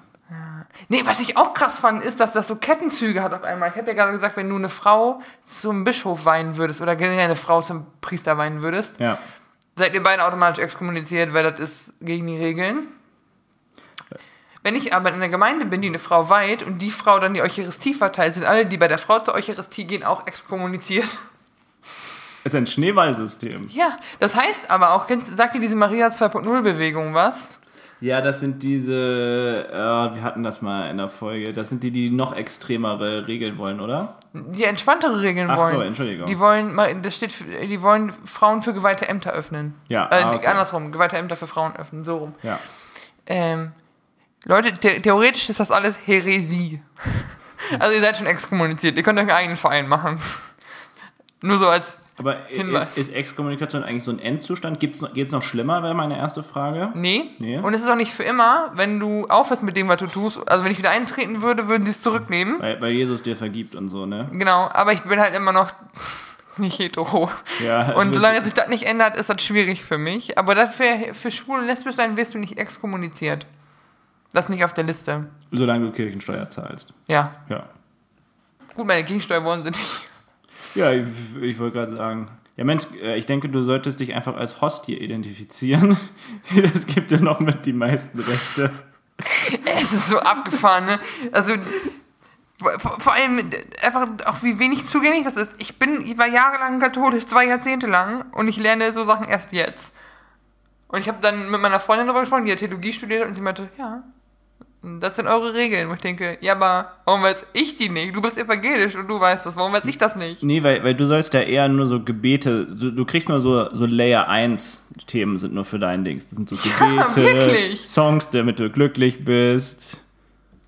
Nee, was ich auch krass fand, ist, dass das so Kettenzüge hat auf einmal. Ich habe ja gerade gesagt, wenn du eine Frau zum Bischof weihen würdest oder generell eine Frau zum Priester weihen würdest, Ja. seid ihr beide automatisch exkommuniziert, weil das ist gegen die Regeln. Wenn ich aber in einer Gemeinde bin, die eine Frau weiht und die Frau dann die Eucharistie verteilt, sind alle, die bei der Frau zur Eucharistie gehen, auch exkommuniziert. Es ist ein Schneeballsystem. Ja, das heißt aber auch, sagt dir diese Maria 2.0 Bewegung was? Ja, das sind diese, äh, wir hatten das mal in der Folge, das sind die, die noch extremere Regeln wollen, oder? Die entspanntere Regeln Ach wollen. so, Entschuldigung. Die wollen, das steht, die wollen Frauen für geweihte Ämter öffnen. Ja, Äh, ah, okay. andersrum, geweihte Ämter für Frauen öffnen, so rum. Ja. Ähm, Leute, the theoretisch ist das alles Häresie. Also ihr seid schon exkommuniziert, ihr könnt euch einen eigenen Verein machen. Nur so als, Aber Hinweis. ist Exkommunikation eigentlich so ein Endzustand? Gibt's noch, geht's noch schlimmer, wäre meine erste Frage? nee. Nee. Und es ist auch nicht für immer, wenn du aufhörst mit dem, was du tust. Also wenn ich wieder eintreten würde, würden sie es zurücknehmen. Weil, weil Jesus dir vergibt und so, ne? Genau, aber ich bin halt immer noch nicht hetero. Ja, Und es solange sich das nicht ändert, ist das schwierig für mich. Aber dafür, für schwul und lesbisch sein wirst du nicht exkommuniziert. Das ist nicht auf der Liste. Solange du Kirchensteuer zahlst. Ja. Ja. Gut, meine Gegensteuer wollen sie nicht. Ja, ich, ich wollte gerade sagen. Ja, Mensch, äh, ich denke, du solltest dich einfach als Hostie identifizieren. Das gibt dir noch mit die meisten Rechte. Es ist so abgefahren, ne? Also, vor, vor allem einfach auch wie wenig zugänglich das ist. Ich bin, ich war jahrelang katholisch, zwei Jahrzehnte lang und ich lerne so Sachen erst jetzt. Und ich habe dann mit meiner Freundin darüber gesprochen, die hat Theologie studiert und sie meinte, ja, das sind eure Regeln. Und ich denke, ja, aber warum weiß ich die nicht? Du bist evangelisch und du weißt das, warum weiß ich das nicht? Nee, weil, weil du sollst ja eher nur so Gebete, so, du kriegst nur so, so Layer 1 Themen sind nur für dein Dings. Das sind so Gebete, wirklich? Songs, damit du glücklich bist,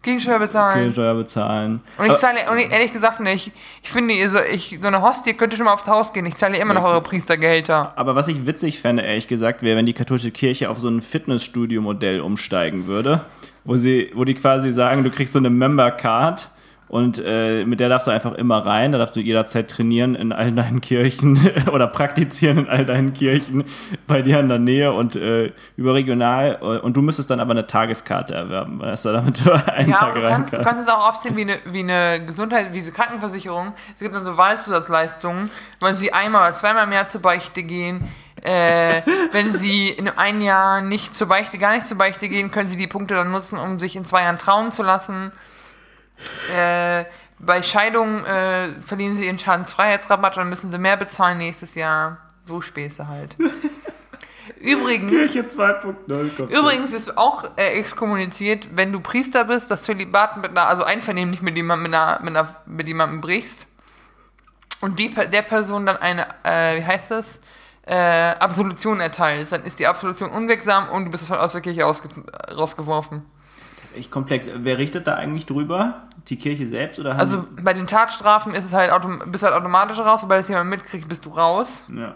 Gegensteuer bezahlen. Kirchensteuer bezahlen. Und ich Aber- zahle, und ich, ehrlich gesagt nicht. Ich finde, ihr so, ich, so eine Hostie könnt ihr schon mal aufs Haus gehen. Ich zahle immer noch eure Priestergehälter. Aber was ich witzig fände, ehrlich gesagt, wäre, wenn die katholische Kirche auf so ein Fitnessstudio-Modell umsteigen würde, wo sie, wo die quasi sagen, du kriegst so eine Member-Card und äh, mit der darfst du einfach immer rein, da darfst du jederzeit trainieren in all deinen Kirchen oder praktizieren in all deinen Kirchen bei dir in der Nähe und äh, überregional äh, und du müsstest dann aber eine Tageskarte erwerben, weißt du, damit einen Ja, Tag rein kannst, du kannst es auch aufzählen wie eine, wie eine Gesundheit, wie eine Krankenversicherung. Es gibt dann so Wahlzusatzleistungen, wenn sie einmal oder zweimal im Jahr zur Beichte gehen. Äh, wenn sie in einem Jahr nicht zur Beichte, gar nicht zur Beichte gehen, können sie die Punkte dann nutzen, um sich in zwei Jahren trauen zu lassen. Äh, bei Scheidungen äh, verlieren sie ihren Schadensfreiheitsrabatt, dann müssen sie mehr bezahlen nächstes Jahr. So Späße halt. Übrigens, Kirche 2.0 kommt. Übrigens wirst du auch äh, exkommuniziert, wenn du Priester bist, das Zölibat mit einer, also einvernehmlich mit jemandem, mit, einer, mit, einer, mit jemandem brichst und die, der Person dann eine, äh, wie heißt das, äh, Absolution erteilst, dann ist die Absolution unwirksam und du bist aus der Kirche ausge rausgeworfen. Echt komplex. Wer richtet da eigentlich drüber? Die Kirche selbst oder Also bei den Tatstrafen ist es halt, bist du halt automatisch raus, sobald es jemand mitkriegt, bist du raus. ja.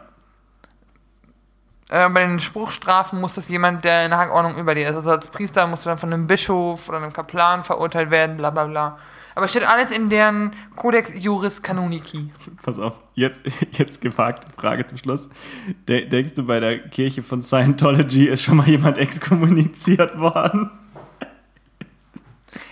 Äh, bei den Spruchstrafen muss das jemand, der in der Hackordnung über dir ist. Also als Priester musst du dann von einem Bischof oder einem Kaplan verurteilt werden, bla bla bla. Aber steht alles in deren Codex Juris Canonici. Pass auf, jetzt, jetzt gefragte Frage zum Schluss. De denkst du, bei der Kirche von Scientology ist schon mal jemand exkommuniziert worden?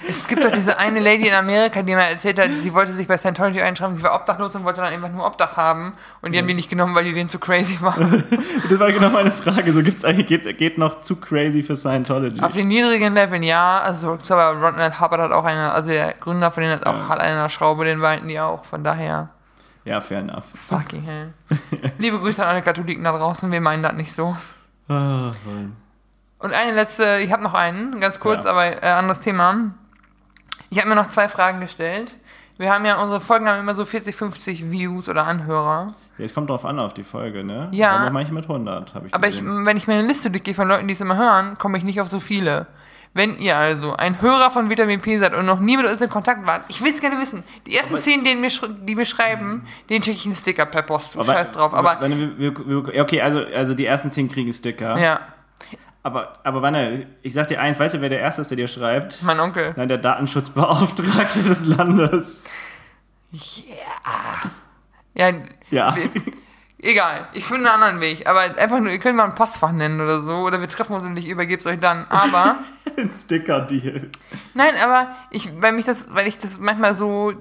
Es gibt doch diese eine Lady in Amerika, die mir erzählt hat, sie wollte sich bei Scientology einschreiben, sie war obdachlos und wollte dann einfach nur Obdach haben. Und die haben die nicht genommen, weil die den zu crazy waren. Das war genau meine Frage. So gibt's eigentlich, geht, geht noch zu crazy für Scientology? Auf den niedrigen Leveln ja, also so, aber Ronald Hubbard hat auch eine, also der Gründer von denen hat auch Ja. hat eine Schraube, den weinten die auch, von daher. Ja, fair enough. Fucking hell. Liebe Grüße an alle Katholiken da draußen, wir meinen das nicht so. Mann. Und eine letzte, ich habe noch einen, ganz kurz, Ja. aber äh, anderes Thema. Ich habe mir noch zwei Fragen gestellt. Wir haben ja, unsere Folgen haben immer so 40, 50 Views oder Anhörer. Ja, es kommt drauf an auf die Folge, ne? Ja. Aber manche mit 100, habe ich Aber ich, wenn ich meine Liste durchgehe von Leuten, die es immer hören, komme ich nicht auf so viele. Wenn ihr also ein Hörer von Vitamin P seid und noch nie mit uns in Kontakt wart, ich will es gerne wissen. Die ersten Aber- zehn, denen mir, die mir schreiben, denen schicke ich einen Sticker per Post. Aber- Scheiß drauf. Aber wir, wir, okay, also, also die ersten 10 kriegen Sticker. ja, Aber, aber Wanne, ich sag dir eins, weißt du, wer der Erste ist, der dir schreibt? mein Onkel. Nein, der Datenschutzbeauftragte des Landes. Ja, Ja. wir- egal. Ich finde einen anderen Weg. Aber einfach nur, ihr könnt mal ein Postfach nennen oder so. Oder wir treffen uns und ich übergebe es euch dann. Aber. Ein Sticker-Deal. Nein, aber ich, weil mich das, weil ich das manchmal so,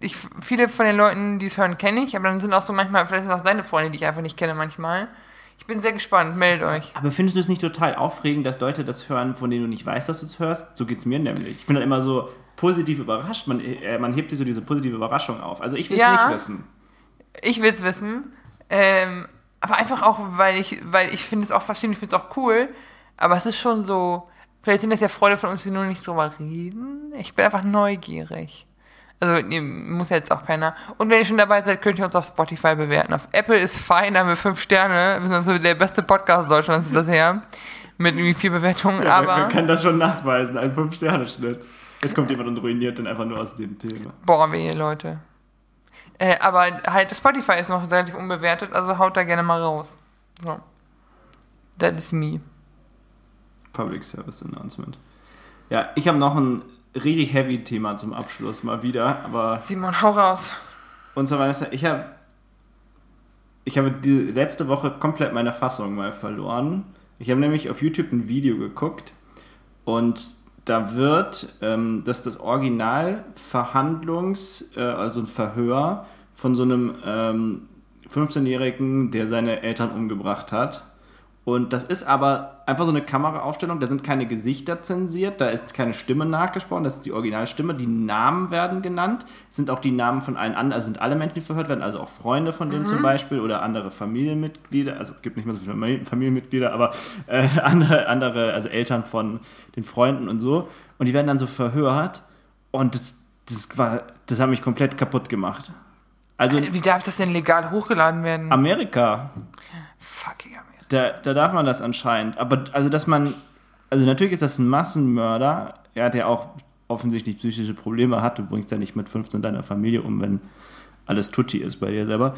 ich, viele von den Leuten, die es hören, kenne ich, aber dann sind auch so manchmal, vielleicht sind auch seine Freunde, die ich einfach nicht kenne manchmal. Ich bin sehr gespannt, meldet euch. Aber findest du es nicht total aufregend, dass Leute das hören, von denen du nicht weißt, dass du es hörst? So geht's mir nämlich. Ich bin dann immer so positiv überrascht. Man, äh, man hebt sich so diese positive Überraschung auf. Also ich will es Ja. nicht wissen. Ich will es wissen, ähm, aber einfach auch, weil ich, weil ich finde es auch faszinierend, ich finde es auch cool, aber es ist schon so, vielleicht sind das ja Freunde von uns, die nur nicht drüber reden. Ich bin einfach neugierig. Also, muss jetzt auch keiner. Und wenn ihr schon dabei seid, könnt ihr uns auf Spotify bewerten. Auf Apple ist fein, da haben wir fünf Sterne. Wir sind also der beste Podcast Deutschlands bisher. Mit irgendwie vier Bewertungen, Ja, aber. man kann das schon nachweisen, ein 5-Sterne-Schnitt. Jetzt kommt jemand und ruiniert den einfach nur aus dem Thema. Boah, wehe, Leute. Äh, aber halt, Spotify ist noch relativ unbewertet, also haut da gerne mal raus. So. That is me. Public Service Announcement. Ja, ich habe noch ein richtig heavy Thema zum Abschluss mal wieder, aber Simon, hau raus. und zwar Vanessa, ich habe ich habe die letzte Woche komplett meine Fassung mal verloren. Ich habe nämlich auf YouTube ein Video geguckt und da wird ähm, das ist das Original Verhandlungs, äh, also ein Verhör von so einem ähm, 15-Jährigen, der seine Eltern umgebracht hat. Und das ist aber einfach so eine Kameraaufstellung, da sind keine Gesichter zensiert, da ist keine Stimme nachgesprochen, das ist die Originalstimme. Die Namen werden genannt, sind auch die Namen von allen anderen, also sind alle Menschen, die verhört werden, also auch Freunde von denen zum Beispiel oder andere Familienmitglieder, also gibt nicht mehr so viele Famili- Familienmitglieder, aber äh, andere, andere, also Eltern von den Freunden und so. Und die werden dann so verhört und das, das, war, das hat mich komplett kaputt gemacht. Also Wie darf das denn legal hochgeladen werden? Amerika, Fucking Amerika. Da, da darf man das anscheinend. Aber also, dass man. Also, natürlich ist das ein Massenmörder, ja, der auch offensichtlich psychische Probleme hat. Du bringst ja nicht mit 15 deiner Familie um, wenn alles Tutti ist bei dir selber.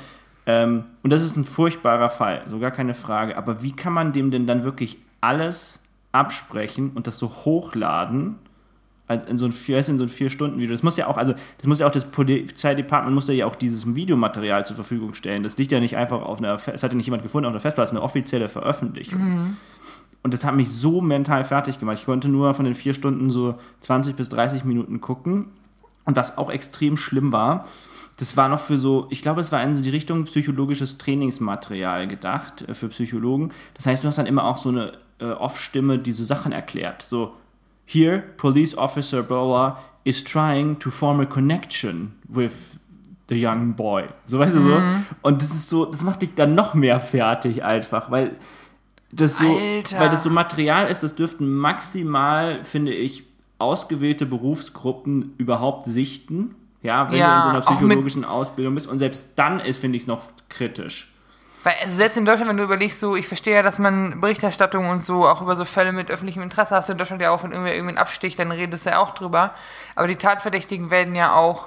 Ähm, und das ist ein furchtbarer Fall, so gar keine Frage. Aber wie kann man dem denn dann wirklich alles absprechen und das so hochladen? Also in so ein vier, weißt du, in so ein vier Stunden Video. Das muss ja auch, also das muss ja auch das Polizeidepartement muss ja auch dieses Videomaterial zur Verfügung stellen. Das liegt ja nicht einfach auf einer, es hat ja nicht jemand gefunden auf einer Festplatte, es ist eine offizielle Veröffentlichung. Und das hat mich so mental fertig gemacht. Ich konnte nur von den vier Stunden so 20 bis 30 Minuten gucken. Und was auch extrem schlimm war, das war noch für so, ich glaube, es war in die Richtung psychologisches Trainingsmaterial gedacht äh, für Psychologen. Das heißt, du hast dann immer auch so eine äh, Off-Stimme, die so Sachen erklärt. So, here, police officer Bola is trying to form a connection with the young boy. So, weißt du so? Und das ist so, das macht dich dann noch mehr fertig einfach, weil das so, Alter. weil das so Material ist, das dürften maximal, finde ich, ausgewählte Berufsgruppen überhaupt sichten. Ja, wenn Ja, du in so einer psychologischen Ausbildung bist. Und selbst dann ist, finde ich es noch kritisch. Weil also selbst in Deutschland, wenn du überlegst, so, ich verstehe ja, dass man Berichterstattung und so, auch über so Fälle mit öffentlichem Interesse hast du in Deutschland ja auch, wenn irgendwer irgendwie einen absticht, dann redest du ja auch drüber. Aber die Tatverdächtigen werden ja auch,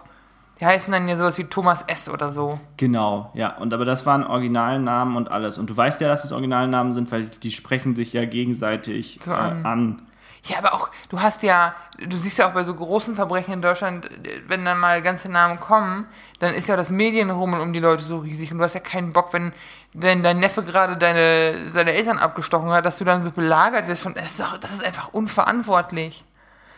die heißen dann ja sowas wie Thomas S. oder so. Genau, ja. Und aber das waren Originalnamen und alles. Und du weißt ja, dass es Originalnamen sind, weil die sprechen sich ja gegenseitig So äh, an. Ja, aber auch, du hast ja, du siehst ja auch bei so großen Verbrechen in Deutschland, wenn dann mal ganze Namen kommen, dann ist ja das Medienrummel um die Leute so riesig und du hast ja keinen Bock, wenn, wenn dein Neffe gerade deine, seine Eltern abgestochen hat, dass du dann so belagert wirst von, das ist, doch, das ist einfach unverantwortlich.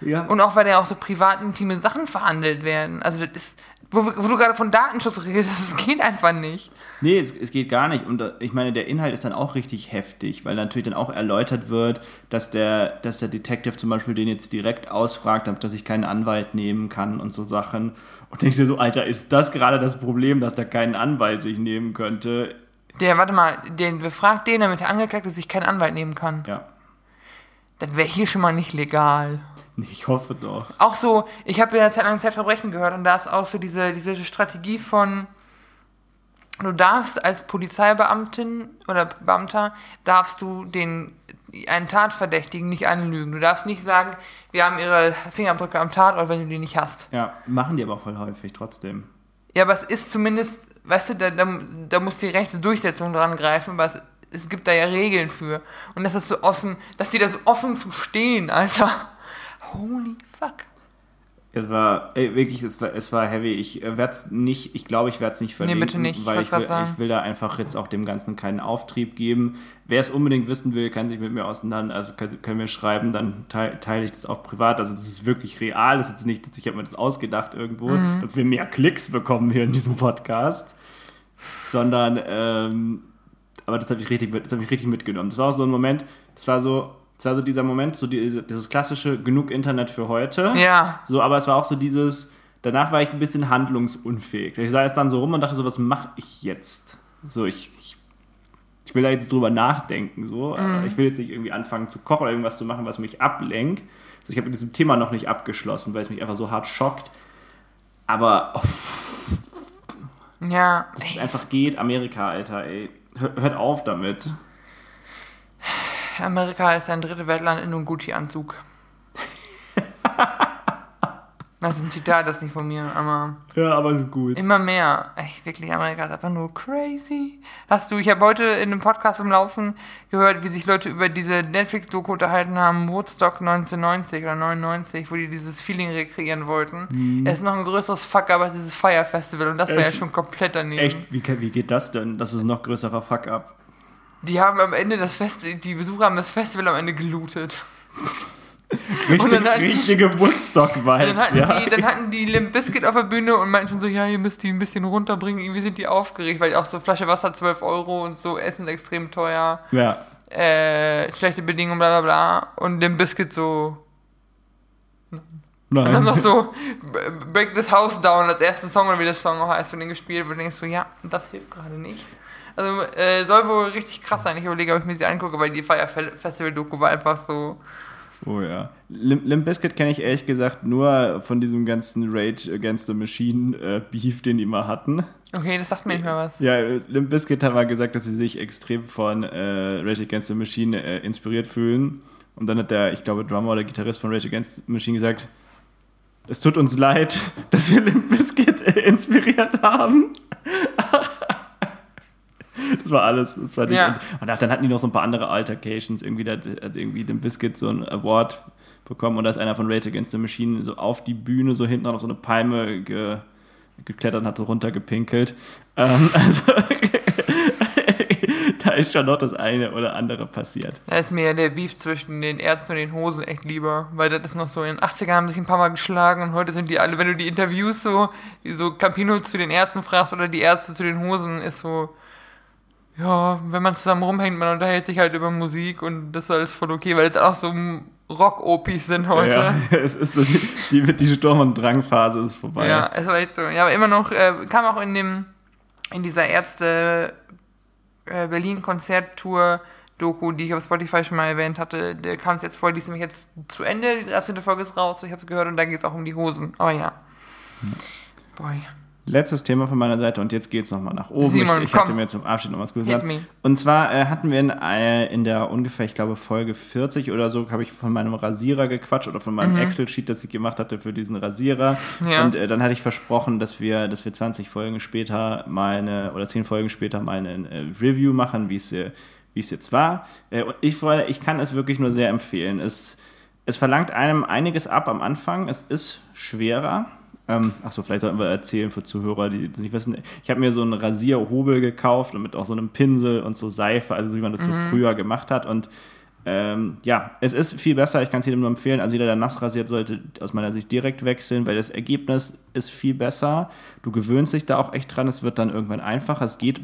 Ja. Und auch, weil ja auch so privat intime Sachen verhandelt werden. Also das ist, wo, wo du gerade von Datenschutz redest, das geht einfach nicht. Nee, es, es geht gar nicht. Und äh, ich meine, der Inhalt ist dann auch richtig heftig, weil natürlich dann auch erläutert wird, dass der, dass der Detective zum Beispiel den jetzt direkt ausfragt, damit er sich keinen Anwalt nehmen kann und so Sachen. Und denkst dir so, Alter, ist das gerade das Problem, dass da keinen Anwalt sich nehmen könnte? Der, warte mal, den befragt den, damit der Angeklagte sich keinen Anwalt nehmen kann. Ja. Das wäre hier schon mal nicht legal. Ich hoffe doch. Auch so, ich habe ja Zeit lang Zeitverbrechen gehört und da ist auch so diese, diese Strategie von, du darfst als Polizeibeamtin oder Beamter, darfst du den, einen Tatverdächtigen nicht anlügen. Du darfst nicht sagen, wir haben ihre Fingerabdrücke am Tatort, wenn du die nicht hast. Ja, machen die aber voll häufig trotzdem. Ja, aber es ist zumindest, weißt du, da, da, da muss die Rechtsdurchsetzung dran greifen, aber es, es gibt da ja Regeln für. Und das ist so offen, dass die da so offen zu stehen, Alter. Holy fuck. Es war, ey, wirklich, es war, es war heavy. Ich äh, werde es nicht, ich glaube, ich werde es nicht verlinken, bitte nicht. Ich weil wollt's ich will, ich will da einfach jetzt auch dem Ganzen keinen Auftrieb geben. Wer es unbedingt wissen will, kann sich mit mir auseinander, also kann, können wir schreiben, dann teile, teile ich das auch privat. Also das ist wirklich real. Das ist jetzt nicht, dass ich habe mir das ausgedacht irgendwo, Mhm. damit wir mehr Klicks bekommen hier in diesem Podcast, sondern, ähm, aber das habe ich richtig, das habe ich richtig mitgenommen. Das war auch so ein Moment. Das war so, das war so dieser Moment, so diese, dieses klassische genug Internet für heute. Ja. So, aber es war auch so dieses, danach war ich ein bisschen handlungsunfähig. Ich sah es dann so rum und dachte so, was mache ich jetzt? So, ich, ich, ich will da jetzt drüber nachdenken, so. aber Ich will jetzt nicht irgendwie anfangen zu kochen oder irgendwas zu machen, was mich ablenkt. Also ich habe mit diesem Thema noch nicht abgeschlossen, weil es mich einfach so hart schockt. Aber oh, Ja. es einfach geht, Amerika, Alter, ey. Hör- Hört auf damit. Amerika ist ein dritte Weltland in einem Gucci-Anzug. Das ist ein Zitat, das ist nicht von mir, aber Ja, aber es ist gut. immer mehr. Echt, wirklich, Amerika ist einfach nur crazy. Hast du, ich habe heute in einem Podcast im Laufen gehört, wie sich Leute über diese Netflix-Doku unterhalten haben, Woodstock 1990 oder 99, wo die dieses Feeling rekreieren wollten. Es ist noch ein größeres Fuck, aber dieses Fire Festival und das war ja schon komplett daneben. Echt, wie, wie geht das denn? Das ist ein noch größerer Fuck-up. Die haben am Ende das Fest, die Besucher haben das Festival am Ende gelootet. Richtig, Und dann hatten- richtige Dann Woodstock-Vibes, hatten, ja. die, dann hatten die Limp Bizkit auf der Bühne und meinten schon so, ja, ihr müsst die ein bisschen runterbringen. Irgendwie sind die aufgeregt, weil auch so Flasche Wasser 12 Euro und so Essen extrem teuer, ja. äh, schlechte Bedingungen, bla bla bla. Und Limp Bizkit so, und dann Nein. noch so Break This House Down als ersten Song oder wie der Song auch heißt, von denen gespielt wird. Und denkst du, ja, das hilft gerade nicht. Also äh, soll wohl richtig krass sein. Ich überlege, ob ich mir sie angucke, weil die Fire Festival Doku war einfach so. Oh ja. Limp, Limp Bizkit kenne ich ehrlich gesagt nur von diesem ganzen Rage Against the Machine äh, Beef, den die mal hatten. Okay, das sagt mir nicht mehr was. Ja, Limp Bizkit hat mal gesagt, dass sie sich extrem von äh, Rage Against the Machine äh, inspiriert fühlen. Und dann hat der, ich glaube, Drummer oder Gitarrist von Rage Against the Machine gesagt, es tut uns leid, dass wir Limp Bizkit äh, inspiriert haben. Das war alles. Das war Ja. Und dann hatten die noch so ein paar andere Altercations. Irgendwie da hat irgendwie dem Biscuit so ein Award bekommen und da ist einer von Rage Against the Machine so auf die Bühne, so hinten auf so eine Palme ge, geklettert und hat so runtergepinkelt. Ähm, also da ist schon noch das eine oder andere passiert. Da ist mir ja der Beef zwischen den Ärzten und den Hosen echt lieber, weil das ist noch so, in den 80ern haben sich ein paar Mal geschlagen und heute sind die alle, wenn du die Interviews so, so Campino zu den Ärzten fragst oder die Ärzte zu den Hosen, ist so, ja, wenn man zusammen rumhängt, man unterhält sich halt über Musik und das ist alles voll okay, weil es auch so Rock-Opis sind heute. Ja, es ist so, die, die, die Sturm- und Drangphase ist vorbei. Ja, es war echt so. Ja, aber immer noch, äh, kam auch in dem, in dieser Ärzte äh, Berlin-Konzerttour Doku, die ich auf Spotify schon mal erwähnt hatte, der kam es jetzt vor, die ist nämlich jetzt zu Ende, die 13. Folge ist raus, ich habe es gehört und da geht es auch um die Hosen. Aber ja. Boy. Letztes Thema von meiner Seite und jetzt geht's nochmal nach oben. Simon, ich, ich hatte mir zum Abschied noch was gesagt. Und zwar äh, hatten wir in, äh, in der ungefähr, ich glaube, Folge 40 oder so, habe ich von meinem Rasierer gequatscht oder von meinem Excel-Sheet, das ich gemacht hatte für diesen Rasierer. Mhm. Ja. Und äh, dann hatte ich versprochen, dass wir, dass wir 20 Folgen später mal eine, oder 10 Folgen später mal eine äh, Review machen, wie es wie es jetzt war. Äh, und ich, freue- ich kann es wirklich nur sehr empfehlen. Es, es verlangt einem einiges ab am Anfang. Es ist schwerer. Ähm, Achso, vielleicht sollten wir erzählen für Zuhörer, die das nicht wissen. Ich habe mir so einen Rasierhobel gekauft und mit auch so einem Pinsel und so Seife, also wie man das so früher gemacht hat. Und Ähm, ja, es ist viel besser, ich kann es jedem nur empfehlen. Also jeder, der nass rasiert, sollte aus meiner Sicht direkt wechseln, weil das Ergebnis ist viel besser. Du gewöhnst dich da auch echt dran, es wird dann irgendwann einfacher. Es geht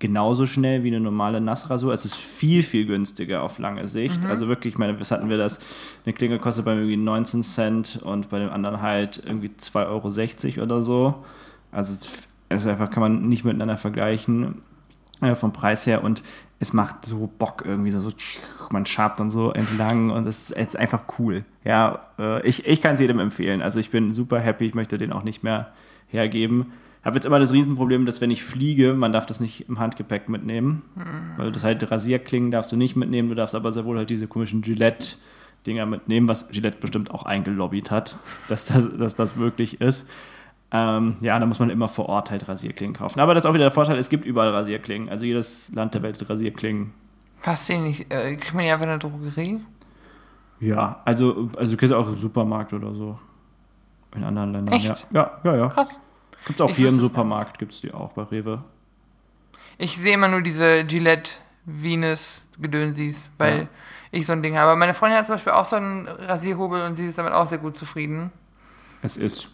genauso schnell wie eine normale Nassrasur. Es ist viel, viel günstiger auf lange Sicht. Also wirklich, ich meine, was hatten wir das? Eine Klinge kostet bei mir irgendwie 19 Cent und bei dem anderen halt irgendwie 2,60 Euro oder so. Also es ist einfach, kann man nicht miteinander vergleichen äh, vom Preis her und es macht so Bock irgendwie so, so man schabt dann so entlang und es ist, es ist einfach cool. Ja, äh, ich, ich kann es jedem empfehlen. Also ich bin super happy, ich möchte den auch nicht mehr hergeben. Habe jetzt immer das Riesenproblem, dass wenn ich fliege, man darf das nicht im Handgepäck mitnehmen. Weil das halt Rasierklingen darfst du nicht mitnehmen, du darfst aber sehr wohl halt diese komischen Gillette-Dinger mitnehmen, was Gillette bestimmt auch eingelobbyt hat, dass das, dass das möglich ist. Ähm, ja, da muss man immer vor Ort halt Rasierklingen kaufen. Aber das ist auch wieder der Vorteil, es gibt überall Rasierklingen. Also jedes Land der Welt hat Rasierklingen. Fast den nicht. Äh, kriegt man die einfach in der Drogerie? Ja, also, also du kriegst auch im Supermarkt oder so. In anderen Ländern. Echt? Ja, ja, ja. ja. Krass. Gibt's auch Ich hier im es Supermarkt, gibt's die auch bei Rewe. Ich sehe immer nur diese Gillette Venus Gedönsis, weil Ja. ich so ein Ding habe. Meine Freundin hat zum Beispiel auch so einen Rasierhobel und sie ist damit auch sehr gut zufrieden. Es ist.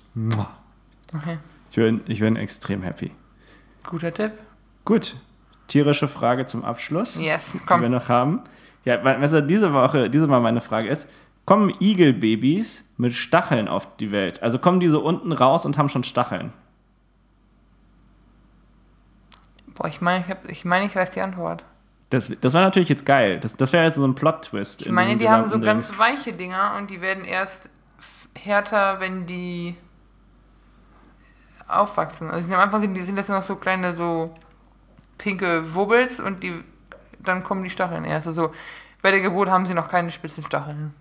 Okay. Ich bin, ich bin extrem happy. Guter Tipp. Gut. Tierische Frage zum Abschluss, Yes, die wir komm. noch haben. Ja, du, diese Woche, diese Mal meine Frage ist: Kommen Igelbabys mit Stacheln auf die Welt? Also kommen die so unten raus und haben schon Stacheln? Boah, ich meine, ich, hab- ich, meine, ich weiß die Antwort. Das, das war natürlich jetzt geil. Das, das wäre jetzt so ein Plot-Twist. Ich in meine, die haben so gesamten ganz Ding. weiche Dinger und die werden erst härter, wenn die aufwachsen. Also am Anfang sind das noch so kleine, so pinke Wubbels und die, dann kommen die Stacheln erst. Also bei der Geburt haben sie noch keine spitzen Stacheln.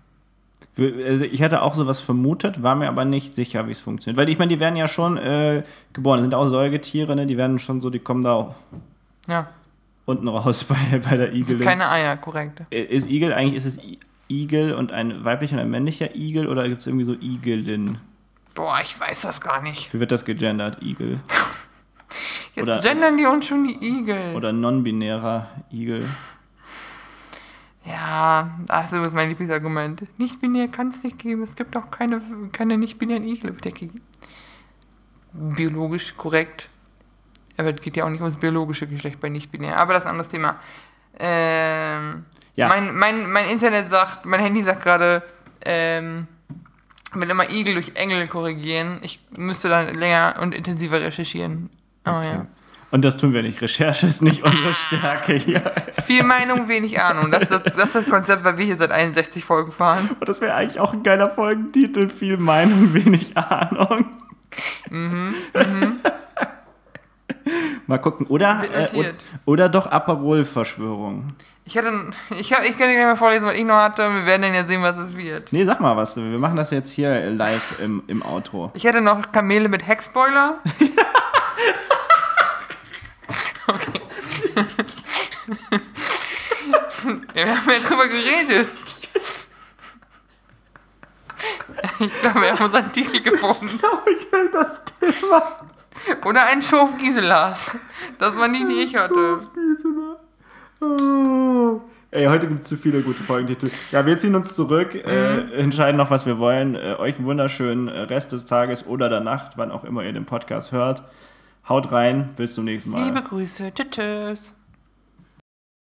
Also ich hatte auch sowas vermutet, war mir aber nicht sicher, wie es funktioniert. Weil ich meine, die werden ja schon äh, geboren, das sind auch Säugetiere, ne? die werden schon so, die kommen da auch Ja, unten raus bei, bei der Igelin. keine Eier, korrekt. Äh, Ist Igel eigentlich, ist es I- Igel und ein weiblicher und ein männlicher Igel oder gibt es irgendwie so Igelin? Boah, ich weiß das gar nicht. Wie wird das gegendert? Igel. Jetzt Oder- gendern die uns schon die Igel. Oder non-binärer Igel. Ja, das ist mein Lieblingsargument. Nicht-binär kann es nicht geben. Es gibt auch keine, keine nicht-binären Igel. Ich denke, biologisch korrekt. Aber es geht ja auch nicht ums biologische Geschlecht bei nicht-binär. Aber das ist ein anderes Thema. Ähm, Ja. mein, mein, mein Internet sagt, mein Handy sagt gerade, ähm, will immer Igel durch Engel korrigieren. Ich müsste dann länger und intensiver recherchieren. Oh ja. Und das tun wir nicht. Recherche ist nicht unsere Stärke hier. Viel Meinung, wenig Ahnung. Das ist das, das, ist das Konzept, weil wir hier seit 61 Folgen fahren. Und das wäre eigentlich auch ein geiler Folgentitel. Viel Meinung, wenig Ahnung. Mhm, Mal gucken. Oder, äh, oder doch Aperol-Verschwörung. Ich ich, hab, ich kann dir gleich mal vorlesen, was ich noch hatte. Wir werden dann ja sehen, was es wird. Nee, sag mal was. Wir machen das jetzt hier live im, im Outro. Ich hatte noch Kamele mit Heckspoiler. okay. wir haben ja drüber geredet. Ich glaube, wir haben unseren Titel gefunden. Ich will das Thema. Oder ein Schof Giselas. Das war nie, die ich hatte. Oh. Ey, heute gibt es zu viele gute Folgentitel. Ja, wir ziehen uns zurück, äh, entscheiden noch, was wir wollen. Äh, euch einen wunderschönen äh, Rest des Tages oder der Nacht, wann auch immer ihr den Podcast hört. Haut rein, bis zum nächsten Mal. Liebe Grüße. Tschüss. tschüss.